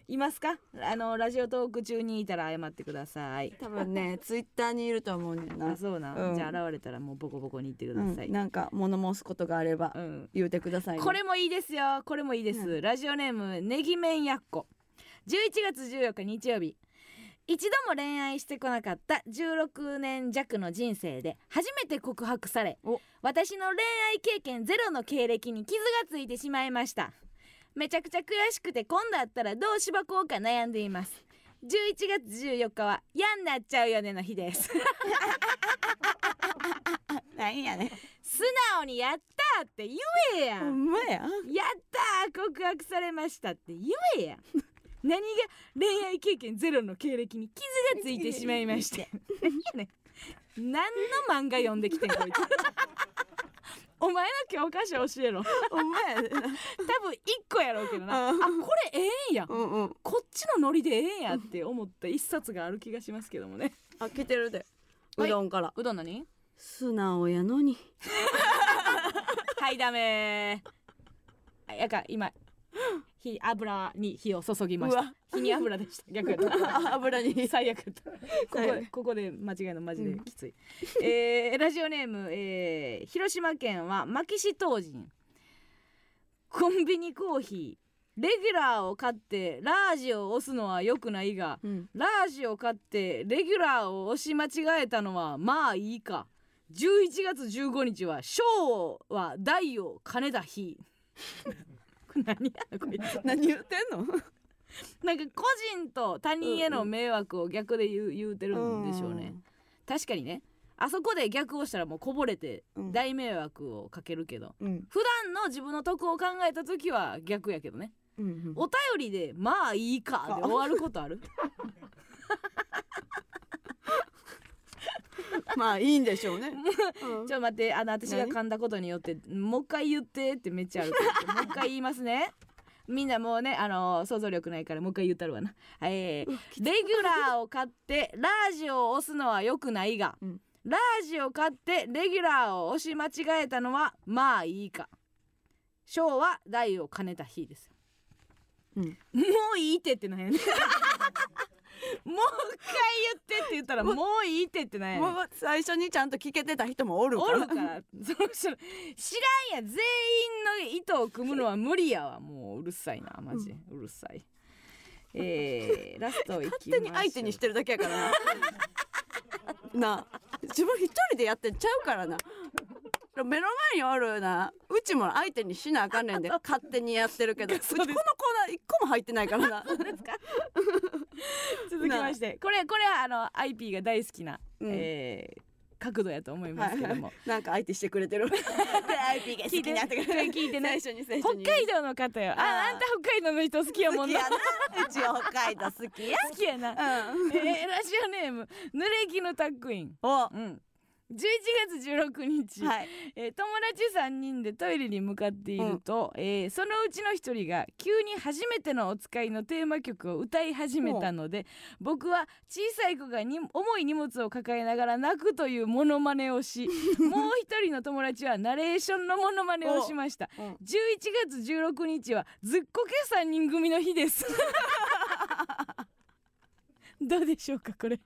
いますか？あのラジオトーク中にいたら謝ってください。多分ね ツイッターにいると思うねんな。あそうな、うん。じゃあ現れたらもうボコボコに言ってくうださい、ん。なんか物申すことがあればうん。言うてくださいね。これもいいですよ。これもいいです、うラジオネームネギメンやっこ。11月14日日曜日一度も恋愛してこなかった16年弱の人生で初めて告白されお。私の恋愛経験ゼロの経歴に傷がついてしまいました。めちゃくちゃ悔しくて今度会ったらどうしばこうか悩んでいます。11月14日は嫌になっちゃうよねの日です。なんやね素直にやったって言えや。ほんまや。やったー告白されましたって言えや何が恋愛経験ゼロの経歴に傷がついてしまいました何やねん何の漫画読んできてんこいつお前の教科書教えろ。ほんまやね多分一個やろうけどな。あうんこれええんや。うんうん。こっちのノリでええんやって思った一冊がある気がしますけどもね。あ来てるで。はい。うどんから。うどん何？素直やのに。はいダメー。やか今火油に火を注ぎました。火に油でした。逆やった。あ油に。最悪やった。ここここで間違いのマジできつい、えーラジオネーム、えー広島県は牧師当人。コンビニコーヒーレギュラーを買ってラージを押すのは良くないがうん。ラージを買ってレギュラーを押し間違えたのはまあいいか。11月15日は小は大を金田日。これ何やのこいつ。何言ってんの？なんか個人と他人への迷惑を逆で言う言うてるんでしょうね、確かにね。あそこで逆をしたらもうこぼれてうん。大迷惑をかけるけど、うん。普段の自分の得を考えた時は逆やけどねうんうんお便りで「まあいいか」で終わることある まあいいんでしょうね。うん。ちょっと待ってあの私が噛んだことによってもう一回言ってってめっちゃあるからもう一回言いますね。みんなもうねあの想像力ないからもう一回言ったるわな、えーレギュラーを買ってラージを押すのは良くないが、うん。ラージを買ってレギュラーを押し間違えたのはまあいいか。小は大を兼ねた日ですうん。もういいってってなんやねん もう一回言ってって言ったらもういいってってなんやねんもう最初にちゃんと聞けてた人もおるから。おるから。その人知らんや全員の意図を組むのは無理やわ。もううるさいなマジ、うるさい。えー、ラストいきまし勝手に相手にしてるだけやからな。な。あ自分一人でやってんちゃうからな。目の前におるな。うちも相手にしなあかんねんで勝手にやってるけど。うちこのコーナー一個も入ってないからな 続きましてこれこれはあの IP が大好きな、うん。えー角度やと思いますけども、なんか相手してくれてる。なってくれ聞いてね最初に最北海道の方よ。ああんた北海道の人好きやもんな。うちは北海道好きや 好きやな、うん。えーラジオネーム濡れ衣のタックイン。お。うん。11月16日、はい。えー友達3人でトイレに向かっていると、えーそのうちの1人が急に初めてのお使いのテーマ曲を歌い始めたので僕は小さい子がに重い荷物を抱えながら泣くというモノマネをし もう1人の友達はナレーションのモノマネをしました。うん。11月16日はずっこけ3人組の日です。どうでしょうかこれ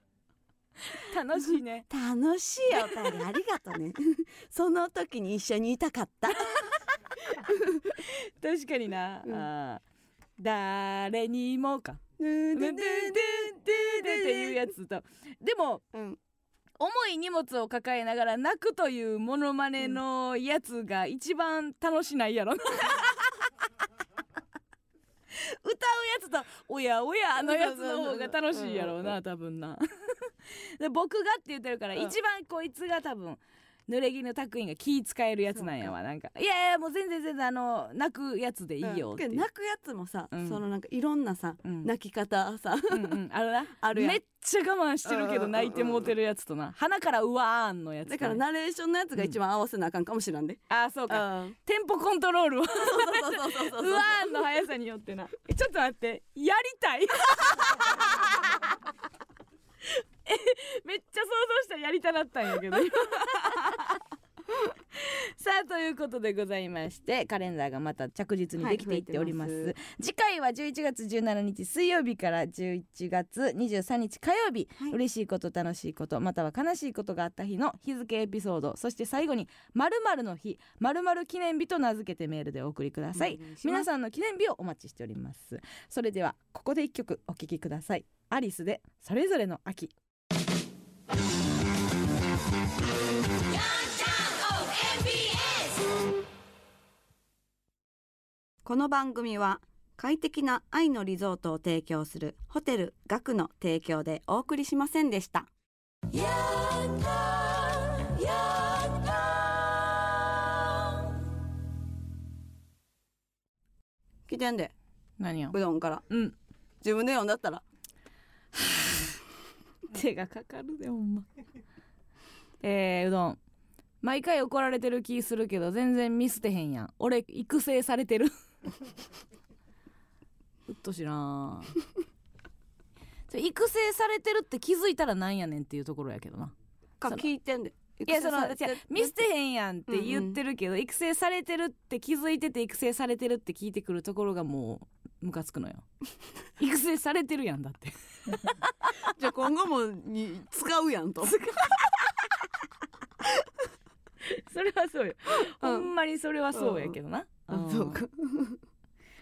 楽しいね。楽しいお便り。ありがとね。その時に一緒にいたかった。確かにな、うん。あー。誰にもか。うん。でででででっていうやつとでもうん重い荷物を抱えながら泣くというモノマネのやつが一番楽しないやろうやつと「おやおや」のやつの方が楽しいやろうな多分な。で僕がって言ってるからうん。一番こいつが多分濡れ衣のタクインが気使えるやつなんやわ。なんかいやいやもう全然全然あの泣くやつでいいよっていう。けど泣くやつもさ、うん。そのなんかいろんなさ、うん。泣き方さうんうん。あるな。あるやん。めっちゃ我慢してるけど泣いてもうてるやつとな。鼻からうわーんのやつだからナレーションのやつが一番合わせなあかんかもしらんで、あーそうか。うん。テンポコントロールを。そうわーんの速さによってな。えちょっと待って。やりたい。え めっちゃ想像したらやりたなったんやけど。今 さあということでございましてカレンダーがまた着実にできていっております,、はい増えて次回は11月17日水曜日から11月23日火曜日、はい。嬉しいこと楽しいことまたは悲しいことがあった日の日付エピソード。そして最後に〇〇の日〇〇記念日と名付けてメールでお送りください。皆さんの記念日をお待ちしております。それではここで一曲お聴きください。アリスでそれぞれの秋この番組は快適な愛のリゾートを提供するホテル学の提供でお送りしませんでした。来てんで。何ようどんから。うん。自分で読んだったら手がかかるでほんま。えー、うどん。毎回怒られてる気するけど全然ミスってへんやん。俺育成されてる。うっとしいな 育成されてるって気づいたらなんやねんっていうところやけどな。か聞いてんで。いやその見捨てへんやんって言ってるけど、育成されてるって気づいてて育成されてるって聞いてくるところがもうムカつくのよ。育成されてるやんだって。じゃあ今後もに使うやんと。それはそうよ、うん。ほんまにそれはそうやけどな、そうか。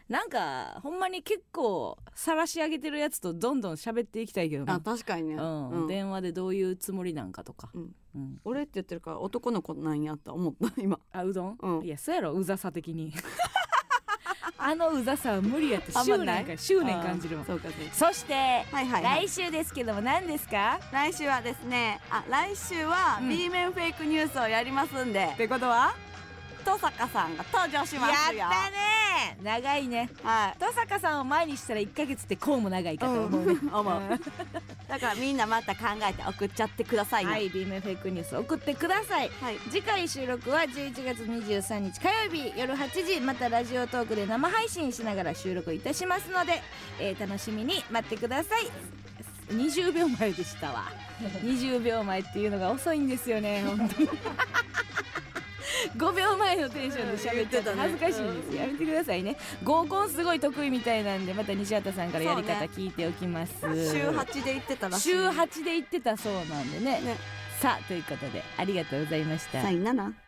なんかほんまに結構晒し上げてるやつとどんどん喋っていきたいけどな。あ確かにね、うん。うん。電話でどういうつもりなんかとか、うん。うん。俺って言ってるから男の子なんやと思った今。あうどん、うん。いやそうやろ。うざさ的にあのうざさは無理やって執念か執念感じるわ。あーそうかそして、はいはい、はい、来週ですけども何ですか？来週はですねあ来週はうん。B 面フェイクニュースをやりますんで、てことは？登坂さんが登場しますよやったね。長いね。はい。登坂さんを前にしたら1ヶ月ってこうも長いかと思うね、うん思う だからみんなまた考えて送っちゃってくださいねはい B 面フェイクニュース送ってください。はい。次回収録は11月23日火曜日夜8時またラジオトークで生配信しながら収録いたしますので、えー楽しみに待ってください。20秒前でしたわ。20秒前っていうのが遅いんですよね本当に 5秒前のテンションで喋ってたうん恥ずかしいですやめてくださいね。合コンすごい得意みたいなんでまた西畑さんからやり方聞いておきます、週8で行ってたらしい。週8で行ってたそうなんでね。ね。さあということでありがとうございました。さよなら